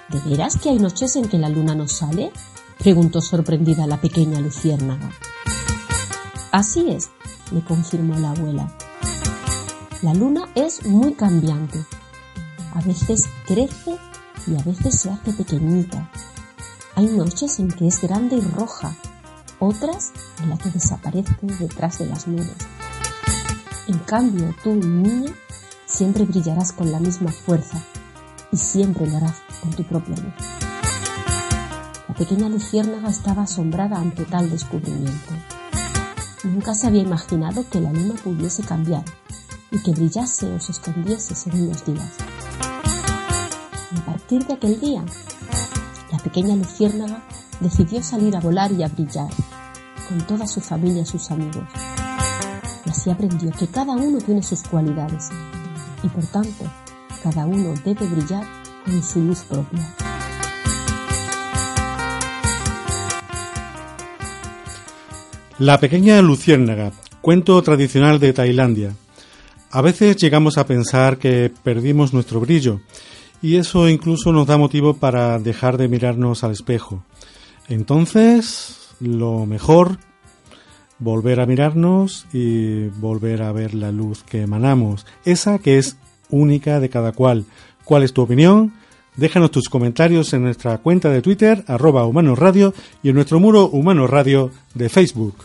¿De veras que hay noches en que la luna no sale? preguntó sorprendida la pequeña luciérnaga. Así es, le confirmó la abuela. La luna es muy cambiante. A veces crece y a veces se hace pequeñita. Hay noches en que es grande y roja, otras en las que desaparece detrás de las nubes. En cambio, tú, niña, siempre brillarás con la misma fuerza y siempre lo harás con tu propia luz. La pequeña luciérnaga estaba asombrada ante tal descubrimiento. Nunca se había imaginado que la luna pudiese cambiar y que brillase o se escondiese según los días. Y a partir de aquel día, la pequeña luciérnaga decidió salir a volar y a brillar con toda su familia y sus amigos. Y así aprendió que cada uno tiene sus cualidades y por tanto cada uno debe brillar con su luz propia. La pequeña luciérnaga, cuento tradicional de Tailandia. A veces llegamos a pensar que perdimos nuestro brillo, y eso incluso nos da motivo para dejar de mirarnos al espejo. Entonces, lo mejor, volver a mirarnos y volver a ver la luz que emanamos, esa que es única de cada cual. ¿Cuál es tu opinión? Déjanos tus comentarios en nuestra cuenta de Twitter, arroba Humanos Radio, y en nuestro muro Humanos Radio de Facebook.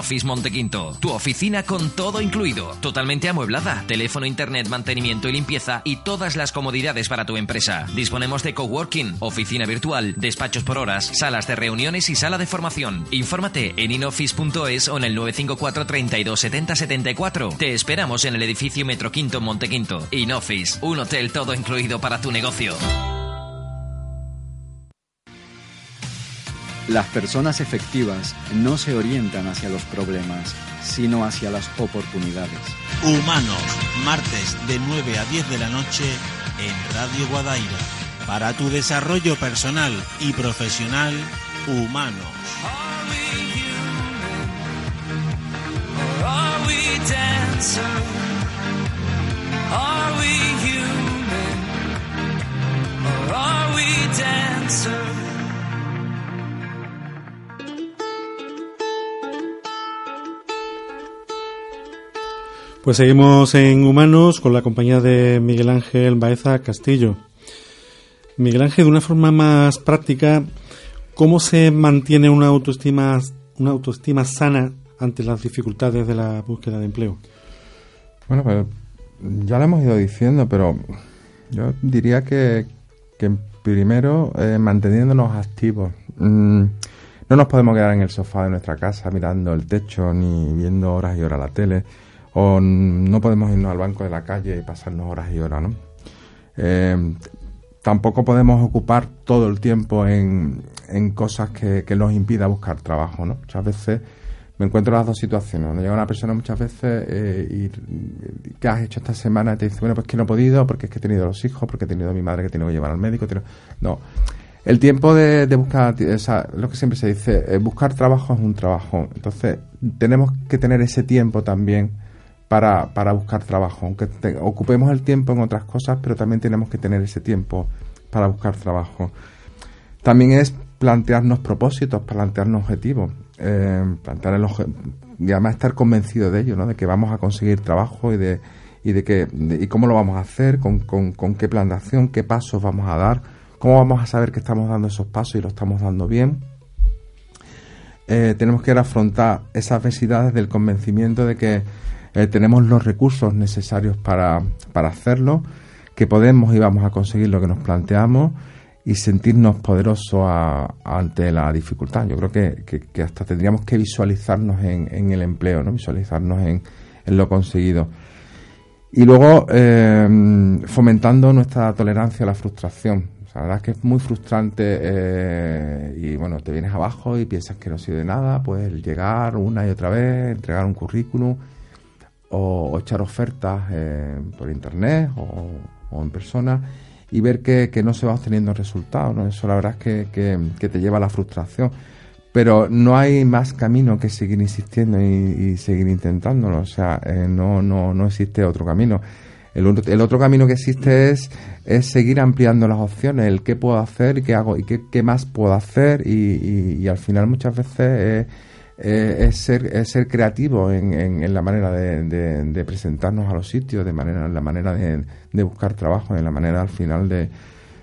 Office Montequinto, tu oficina con todo incluido, totalmente amueblada, teléfono, internet, mantenimiento y limpieza y todas las comodidades para tu empresa. Disponemos de coworking, oficina virtual, despachos por horas, salas de reuniones y sala de formación. Infórmate en inoffice.es o en el 954 32 70 74. Te esperamos en el edificio Metro Quinto Montequinto. InOffice, un hotel todo incluido para tu negocio. Las personas efectivas no se orientan hacia los problemas, sino hacia las oportunidades. Humanos, martes de 9 a 10 de la noche en Radio Guadaira. Para tu desarrollo personal y profesional, Humanos. Pues seguimos en Humanos con la compañía de Miguel Ángel Baeza Castillo. Miguel Ángel, de una forma más práctica, ¿cómo se mantiene una autoestima, una autoestima sana ante las dificultades de la búsqueda de empleo? Bueno, pues ya lo hemos ido diciendo, pero yo diría que, primero eh, manteniéndonos activos. Mm, no nos podemos quedar en el sofá de nuestra casa mirando el techo ni viendo horas y horas la tele o no podemos irnos al banco de la calle y pasarnos horas y horas, ¿no? Eh, tampoco podemos ocupar todo el tiempo en, en cosas que, nos impida buscar trabajo, ¿no? Muchas veces me encuentro en las dos situaciones. Llega una persona muchas veces eh, y ¿qué has hecho esta semana? Y te dice, bueno, pues que no he podido porque es que he tenido los hijos, porque he tenido a mi madre que tengo que llevar al médico. No. El tiempo de, de buscar, lo que siempre se dice, eh, buscar trabajo es un trabajo. Entonces, tenemos que tener ese tiempo también para, para buscar trabajo. Aunque ocupemos el tiempo en otras cosas, pero también tenemos que tener ese tiempo para buscar trabajo. También es plantearnos propósitos, plantearnos objetivos, eh, plantear el y además estar convencido de ello, ¿no? de que vamos a conseguir trabajo y de, y de que y cómo lo vamos a hacer, con, con, con qué plan de acción, qué pasos vamos a dar, cómo vamos a saber que estamos dando esos pasos y lo estamos dando bien. Eh, tenemos que afrontar esas adversidades del convencimiento de que eh, tenemos los recursos necesarios para, para hacerlo, que podemos y vamos a conseguir lo que nos planteamos y sentirnos poderosos ante la dificultad. Yo creo que, hasta tendríamos que visualizarnos en, el empleo, ¿no? visualizarnos en, lo conseguido. Y luego eh, fomentando nuestra tolerancia a la frustración. la verdad es que es muy frustrante eh, y bueno, te vienes abajo y piensas que no sirve de nada, pues llegar una y otra vez, entregar un currículum o, echar ofertas eh, por internet o, en persona y ver que, no se va obteniendo resultados. ¿no? Eso la verdad es que, te lleva a la frustración. Pero no hay más camino que seguir insistiendo y, seguir intentándolo. O sea, eh, no, no, no existe otro camino. El, el, otro camino que existe es, es seguir ampliando las opciones, el qué puedo hacer y qué hago y qué, qué más puedo hacer y, y, al final muchas veces eh, es, ser, es ser creativo en, en, la manera de, presentarnos a los sitios, de manera, en la manera de, buscar trabajo, en la manera al final de,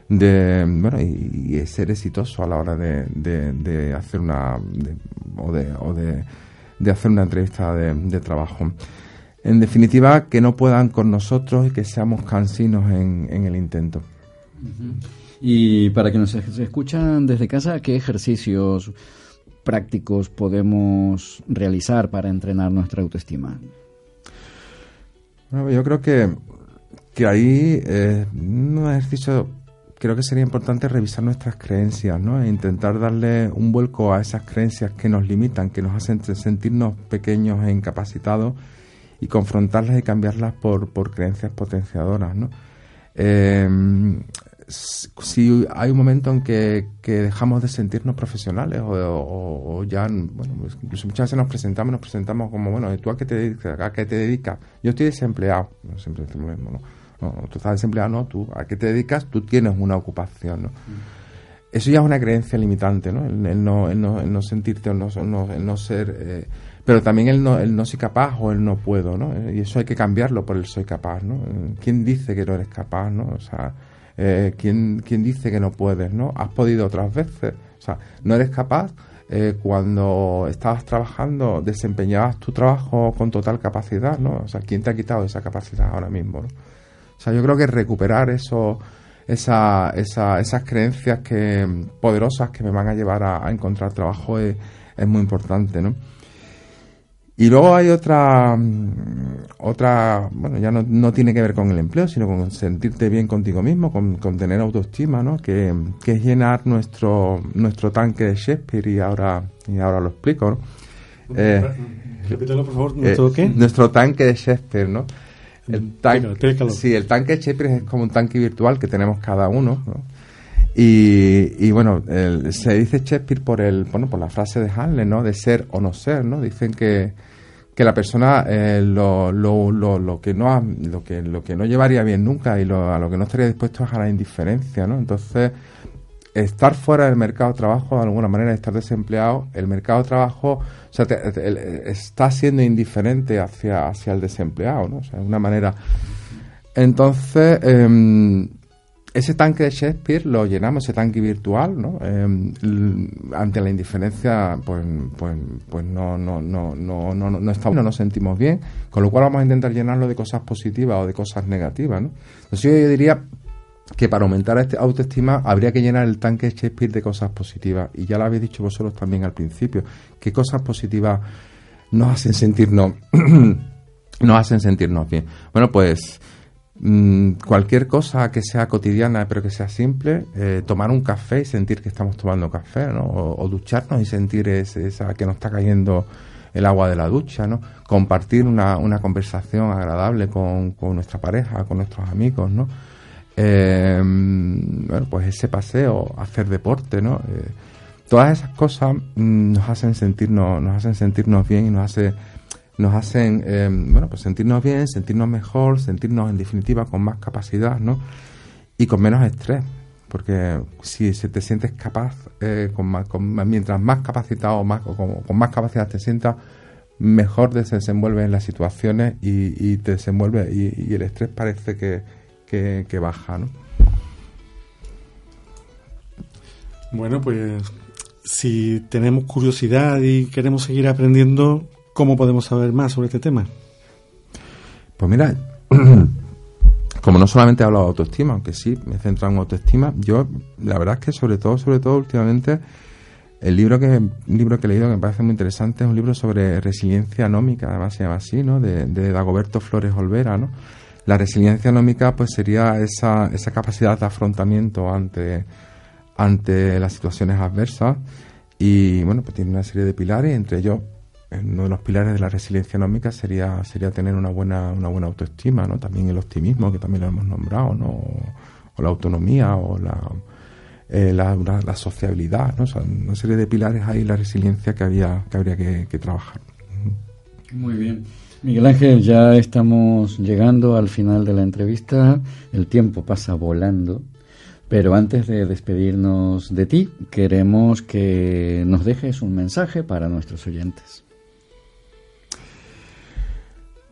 de bueno y, ser exitoso a la hora de, hacer una o de, o de, hacer una entrevista de, trabajo. En definitiva, que no puedan con nosotros y que seamos cansinos en, en el intento. Y para que nos escuchan desde casa, ¿qué ejercicios prácticos podemos realizar para entrenar nuestra autoestima? Bueno, yo creo que, que ahí eh, un ejercicio creo que sería importante revisar nuestras creencias, ¿no? E intentar darle un vuelco a esas creencias que nos limitan, que nos hacen sentirnos pequeños e incapacitados y confrontarlas y cambiarlas por, por creencias potenciadoras, ¿no? Eh, si hay un momento en que, dejamos de sentirnos profesionales o, ya, bueno, pues incluso muchas veces nos presentamos, nos presentamos como, bueno, ¿tú a qué te dedicas? ¿A qué te dedicas? Yo estoy desempleado. No, siempre decimos lo mismo, ¿no? tú estás desempleado, no, tú, ¿a qué te dedicas? Tú tienes una ocupación, ¿no? Eso ya es una creencia limitante, ¿no? El, no, el no, no, sentirte, el no, el no ser... Eh, pero también el no, el no soy capaz o el no puedo, ¿no? Y eso hay que cambiarlo por el soy capaz, ¿no? ¿Quién dice que no eres capaz, ¿no? O sea, eh, ¿quién, ¿quién, dice que no puedes, ¿no? Has podido otras veces, o sea, no eres capaz eh, cuando estabas trabajando, desempeñabas tu trabajo con total capacidad, ¿no? O sea, ¿quién te ha quitado esa capacidad ahora mismo, ¿no? O sea, yo creo que recuperar eso, esa, esa, esas creencias que, poderosas que me van a llevar a, encontrar trabajo es, es muy importante, ¿no? Y luego hay otra, mm, otra bueno, ya no, no, tiene que ver con el empleo, sino con sentirte bien contigo mismo, con, con tener autoestima, ¿no? Que, que, es llenar nuestro, nuestro tanque de Shakespeare y ahora, y ahora lo explico, ¿no? Eh, Repítelo, por favor, ¿nuestro eh, qué? Nuestro tanque de Shakespeare, ¿no? El tanque, sí, el tanque de Shakespeare es como un tanque virtual que tenemos cada uno, ¿no? Y, bueno, se dice Shakespeare por el bueno por la frase de Hamlet, ¿no? De ser o no ser, ¿no? Dicen que que la persona eh, lo, lo, lo, lo, que no lo que lo que no llevaría bien nunca y lo, a lo que no estaría dispuesto es a la indiferencia no entonces estar fuera del mercado de trabajo de alguna manera estar desempleado el mercado de trabajo está siendo indiferente hacia hacia el desempleado no o sea de una manera entonces eh, ese tanque de Shakespeare lo llenamos, ese tanque virtual, ¿no? Em, ante la indiferencia, pues, pues, pues no, no, no, no, no, no, estamos, no nos sentimos bien, con lo cual vamos a intentar llenarlo de cosas positivas o de cosas negativas, ¿no? Entonces yo diría que para aumentar esta autoestima habría que llenar el tanque de Shakespeare de cosas positivas. Y ya lo habéis dicho vosotros también al principio, qué cosas positivas nos hacen sentirnos, nos hacen sentirnos bien. Bueno, pues Mm, cualquier cosa que sea cotidiana pero que sea simple, eh, tomar un café y sentir que estamos tomando café, ¿no? O, ducharnos y sentir esa que nos está cayendo el agua de la ducha, ¿no? Compartir una, una conversación agradable con, con, nuestra pareja, con nuestros amigos, ¿no? Eh, bueno, pues ese paseo, hacer deporte, ¿no? Eh, todas esas cosas mm, nos hacen sentirnos, nos hacen sentirnos bien y nos hace nos hacen eh, bueno pues sentirnos bien, sentirnos mejor, sentirnos en definitiva con más capacidad, ¿no? Y con menos estrés, porque si, te sientes capaz, eh, con más, mientras más capacitado más, o con, más capacidad te sientas, mejor te desenvuelves en las situaciones y, te desenvuelve y, el estrés parece que, que baja, ¿no? Bueno, pues si tenemos curiosidad y queremos seguir aprendiendo, ¿Cómo podemos saber más sobre este tema? Pues mira, como no solamente he hablado de autoestima, aunque sí me he centrado en autoestima, yo la verdad es que sobre todo, sobre todo últimamente, el libro que, un libro que he leído que me parece muy interesante es un libro sobre resiliencia anómica, además se llama así, ¿no? De, de Dagoberto Flores Olvera, ¿no? La resiliencia anómica pues sería esa, esa capacidad de afrontamiento ante, ante las situaciones adversas y bueno, pues tiene una serie de pilares, entre ellos uno de los pilares de la resiliencia económica sería sería tener una buena una buena autoestima no también el optimismo que también lo hemos nombrado no o, la autonomía o la, eh, la, sociabilidad no una serie de pilares ahí la resiliencia que había que habría que, trabajar. Muy bien. Miguel Ángel ya estamos llegando al final de la entrevista. El tiempo pasa volando. Pero antes de despedirnos de ti, queremos que nos dejes un mensaje para nuestros oyentes.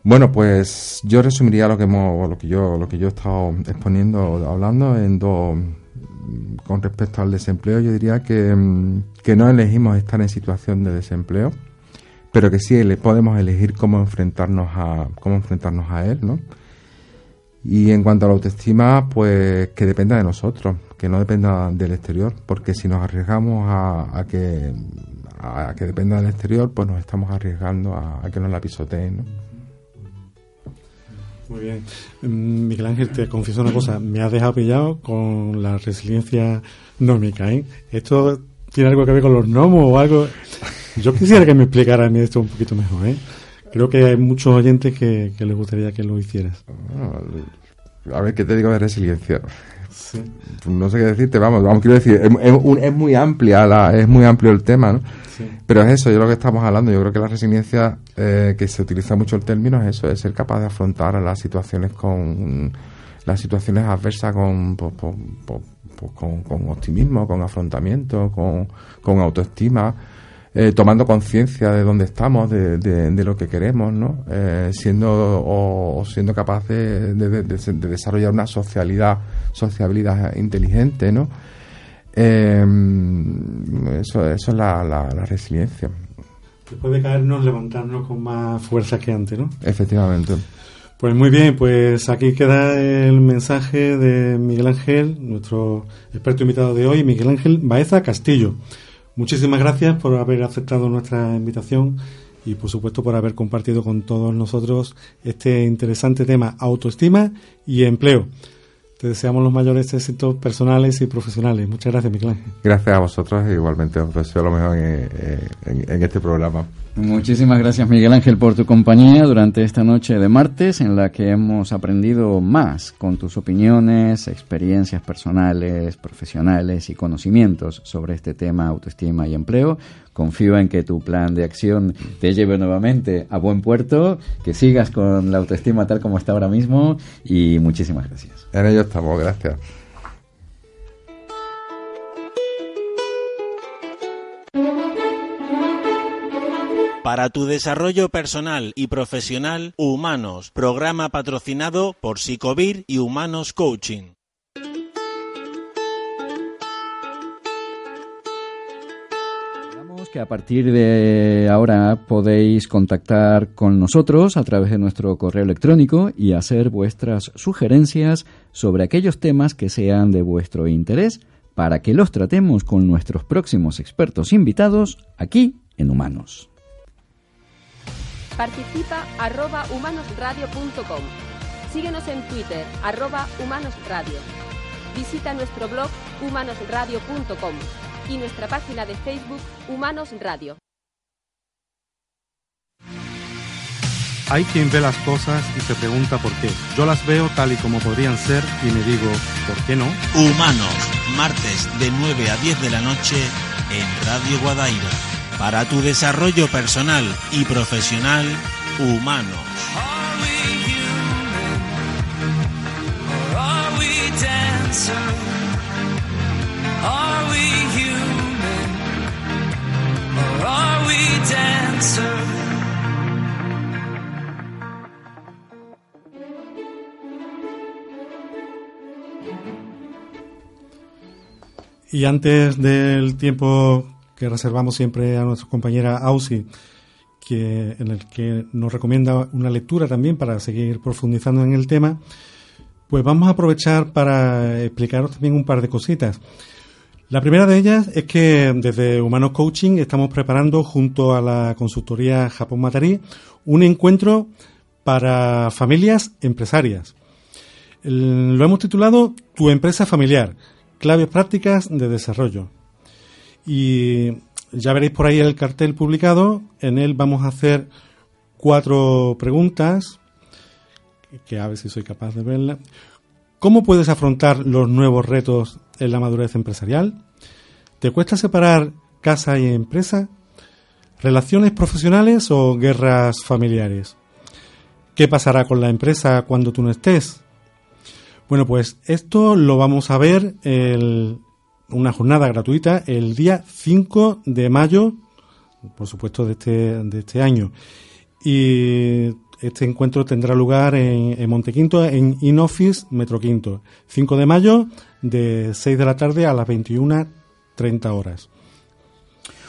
Bueno, pues yo resumiría lo que hemos, lo que yo, lo que yo he estado exponiendo, hablando en dos, con respecto al desempleo, yo diría que, que no elegimos estar en situación de desempleo, pero que sí le podemos elegir cómo enfrentarnos a, cómo enfrentarnos a él, ¿no? Y en cuanto a la autoestima, pues que dependa de nosotros, que no dependa del exterior, porque si nos arriesgamos a, que a que dependa del exterior, pues nos estamos arriesgando a, a que nos la pisoteen, ¿no? Muy bien. Mm, Miguel Ángel, te confieso una cosa, me has dejado pillado con la resiliencia nómica, ¿eh? ¿Esto tiene algo que ver con los gnomos o algo? Yo quisiera que me explicaran esto un poquito mejor, ¿eh? Creo que hay muchos oyentes que, les gustaría que lo hicieras. a ver, ¿qué te digo de resiliencia? no sé qué decirte, vamos, vamos, quiero decir, es, muy amplia, la, es muy amplio el tema, ¿no? Pero es eso, yo lo que estamos hablando, yo creo que la resiliencia, eh, que se utiliza mucho el término, es eso, es ser capaz de afrontar las situaciones con las situaciones adversas con, con, con, optimismo, con afrontamiento, con, con autoestima eh, tomando conciencia de dónde estamos, de, de, lo que queremos, ¿no? Eh, siendo o, siendo capaz de, desarrollar una socialidad, sociabilidad inteligente, ¿no? Eh, eso, eso es la, la, resiliencia. Después de caernos, levantarnos con más fuerza que antes, ¿no? Efectivamente. Pues muy bien, pues aquí queda el mensaje de Miguel Ángel, nuestro experto invitado de hoy, Miguel Ángel Baeza Castillo. Muchísimas gracias por haber aceptado nuestra invitación y por supuesto por haber compartido con todos nosotros este interesante tema autoestima y empleo. Te deseamos los mayores éxitos personales y profesionales. Muchas gracias, Miguel Ángel. Gracias a vosotros y igualmente os deseo lo mejor en este programa. Muchísimas gracias Miguel Ángel por tu compañía durante esta noche de martes en la que hemos aprendido más con tus opiniones, experiencias personales, profesionales y conocimientos sobre este tema autoestima y empleo. Confío en que tu plan de acción te lleve nuevamente a buen puerto, que sigas con la autoestima tal como está ahora mismo y muchísimas gracias. En ello estamos, gracias. Para tu desarrollo personal y profesional, Humanos, programa patrocinado por Psicovir y Humanos Coaching. A partir de ahora podéis contactar con nosotros a través de nuestro correo electrónico y hacer vuestras sugerencias sobre aquellos temas que sean de vuestro interés para que los tratemos con nuestros próximos expertos invitados aquí en Humanos. Participa arroba humanosradio.com. Síguenos en Twitter arroba humanosradio. Visita nuestro blog humanosradio.com y nuestra página de Facebook Humanos Radio. Hay quien ve las cosas y se pregunta por qué. Yo las veo tal y como podrían ser y me digo, ¿por qué no? Humanos, martes de 9 a 10 de la noche en Radio Guadaira para tu desarrollo personal y profesional humano. Y antes del tiempo que reservamos siempre a nuestra compañera Ausi, que, en el que nos recomienda una lectura también para seguir profundizando en el tema, pues vamos a aprovechar para explicaros también un par de cositas. La primera de ellas es que desde Humanos Coaching estamos preparando junto a la consultoría Japón Matarí un encuentro para familias empresarias. lo hemos titulado Tu empresa familiar, claves prácticas de desarrollo. Y ya veréis por ahí el cartel publicado. En él vamos a hacer cuatro preguntas, que a ver si soy capaz de verla. ¿Cómo puedes afrontar los nuevos retos en la madurez empresarial? ¿Te cuesta separar casa y empresa? ¿Relaciones profesionales o guerras familiares? ¿Qué pasará con la empresa cuando tú no estés? Bueno, pues esto lo vamos a ver el una jornada gratuita el día 5 de mayo, por supuesto, de este, de este año. Y este encuentro tendrá lugar en, en Montequinto, en InOffice Metro Quinto. 5 de mayo, de 6 de la tarde a las 21.30 horas.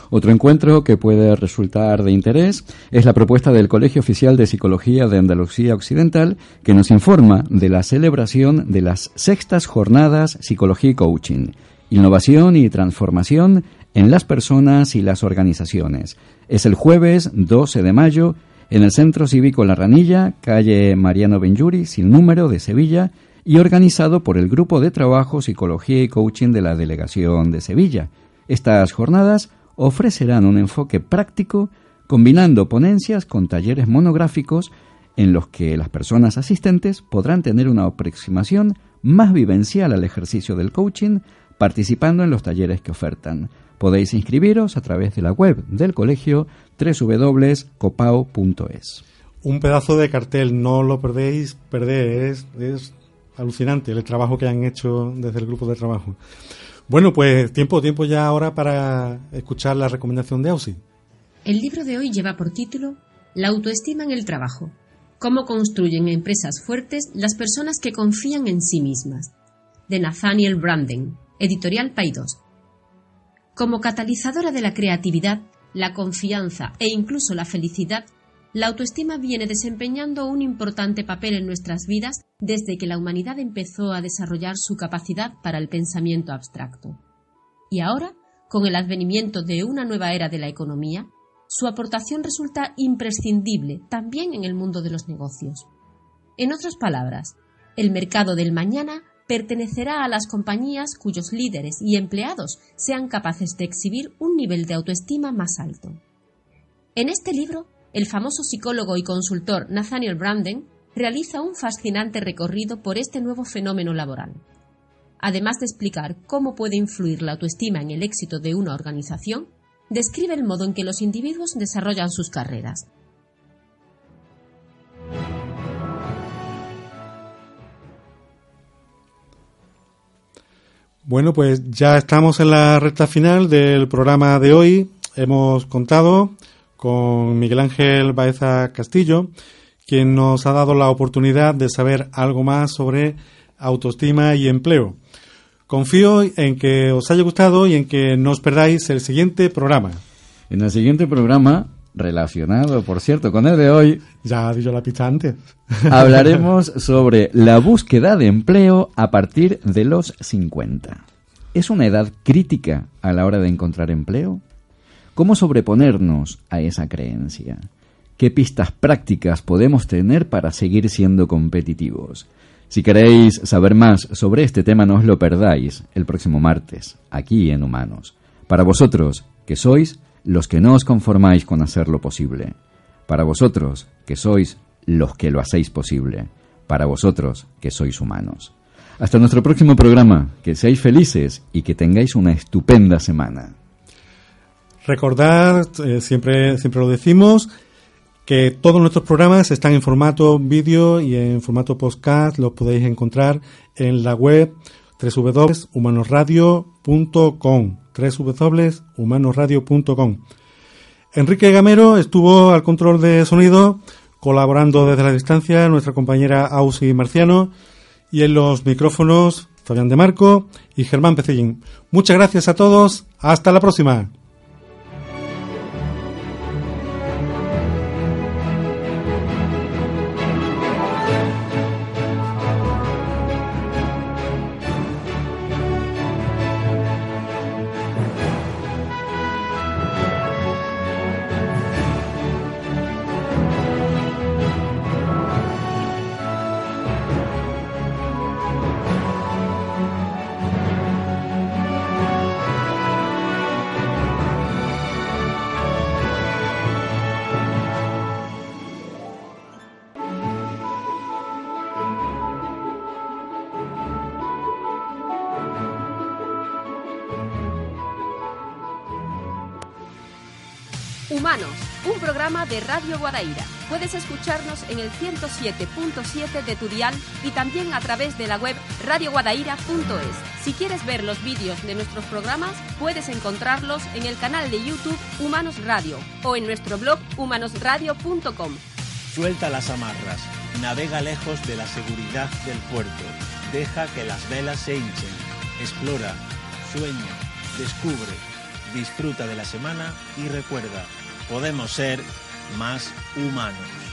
Otro encuentro que puede resultar de interés es la propuesta del Colegio Oficial de Psicología de Andalucía Occidental, que nos informa de la celebración de las sextas jornadas Psicología y Coaching, Innovación y transformación en las personas y las organizaciones. Es el jueves 12 de mayo en el Centro Cívico La Ranilla, calle Mariano Benjuri, sin número, de Sevilla, y organizado por el Grupo de Trabajo Psicología y Coaching de la Delegación de Sevilla. Estas jornadas ofrecerán un enfoque práctico combinando ponencias con talleres monográficos en los que las personas asistentes podrán tener una aproximación más vivencial al ejercicio del coaching, participando en los talleres que ofertan. Podéis inscribiros a través de la web del colegio www.copao.es. Un pedazo de cartel, no lo perdéis, perder, es, es alucinante el trabajo que han hecho desde el grupo de trabajo. Bueno, pues tiempo, tiempo ya ahora para escuchar la recomendación de Ausi. El libro de hoy lleva por título La autoestima en el trabajo. Cómo construyen empresas fuertes las personas que confían en sí mismas. De Nathaniel Branden, editorial Paidós. Como catalizadora de la creatividad, la confianza e incluso la felicidad, la autoestima viene desempeñando un importante papel en nuestras vidas desde que la humanidad empezó a desarrollar su capacidad para el pensamiento abstracto. Y ahora, con el advenimiento de una nueva era de la economía, su aportación resulta imprescindible también en el mundo de los negocios. En otras palabras, el mercado del mañana pertenecerá a las compañías cuyos líderes y empleados sean capaces de exhibir un nivel de autoestima más alto. En este libro el famoso psicólogo y consultor Nathaniel Branden realiza un fascinante recorrido por este nuevo fenómeno laboral. Además de explicar cómo puede influir la autoestima en el éxito de una organización, describe el modo en que los individuos desarrollan sus carreras. Bueno, pues ya estamos en la recta final del programa de hoy. Hemos contado con Miguel Ángel Baeza Castillo, quien nos ha dado la oportunidad de saber algo más sobre autoestima y empleo. Confío en que os haya gustado y en que no os perdáis el siguiente programa. En el siguiente programa, relacionado, por cierto, con el de hoy, ya di yo la pista antes. hablaremos sobre la búsqueda de empleo a partir de los 50. ¿Es una edad crítica a la hora de encontrar empleo? ¿Cómo sobreponernos a esa creencia? ¿Qué pistas prácticas podemos tener para seguir siendo competitivos? Si queréis saber más sobre este tema, no os lo perdáis el próximo martes, aquí en Humanos. Para vosotros, que sois los que no os conformáis con hacerlo posible. Para vosotros, que sois los que lo hacéis posible. Para vosotros, que sois humanos. Hasta nuestro próximo programa, que seáis felices y que tengáis una estupenda semana. Recordad, eh, siempre, siempre lo decimos, que todos nuestros programas están en formato vídeo y en formato podcast. Los podéis encontrar en la web www.humanosradio.com www.humanosradio.com Enrique Gamero estuvo al control de sonido colaborando desde la distancia nuestra compañera Ausi Marciano y en los micrófonos Fabián de Marco y Germán Pecellín. Muchas gracias a todos. Hasta la próxima. 107.7 de tu dial y también a través de la web radioguadaira.es. Si quieres ver los vídeos de nuestros programas, puedes encontrarlos en el canal de YouTube Humanos Radio o en nuestro blog humanosradio.com. Suelta las amarras, navega lejos de la seguridad del puerto, deja que las velas se hinchen, explora, sueña, descubre, disfruta de la semana y recuerda, podemos ser más humanos.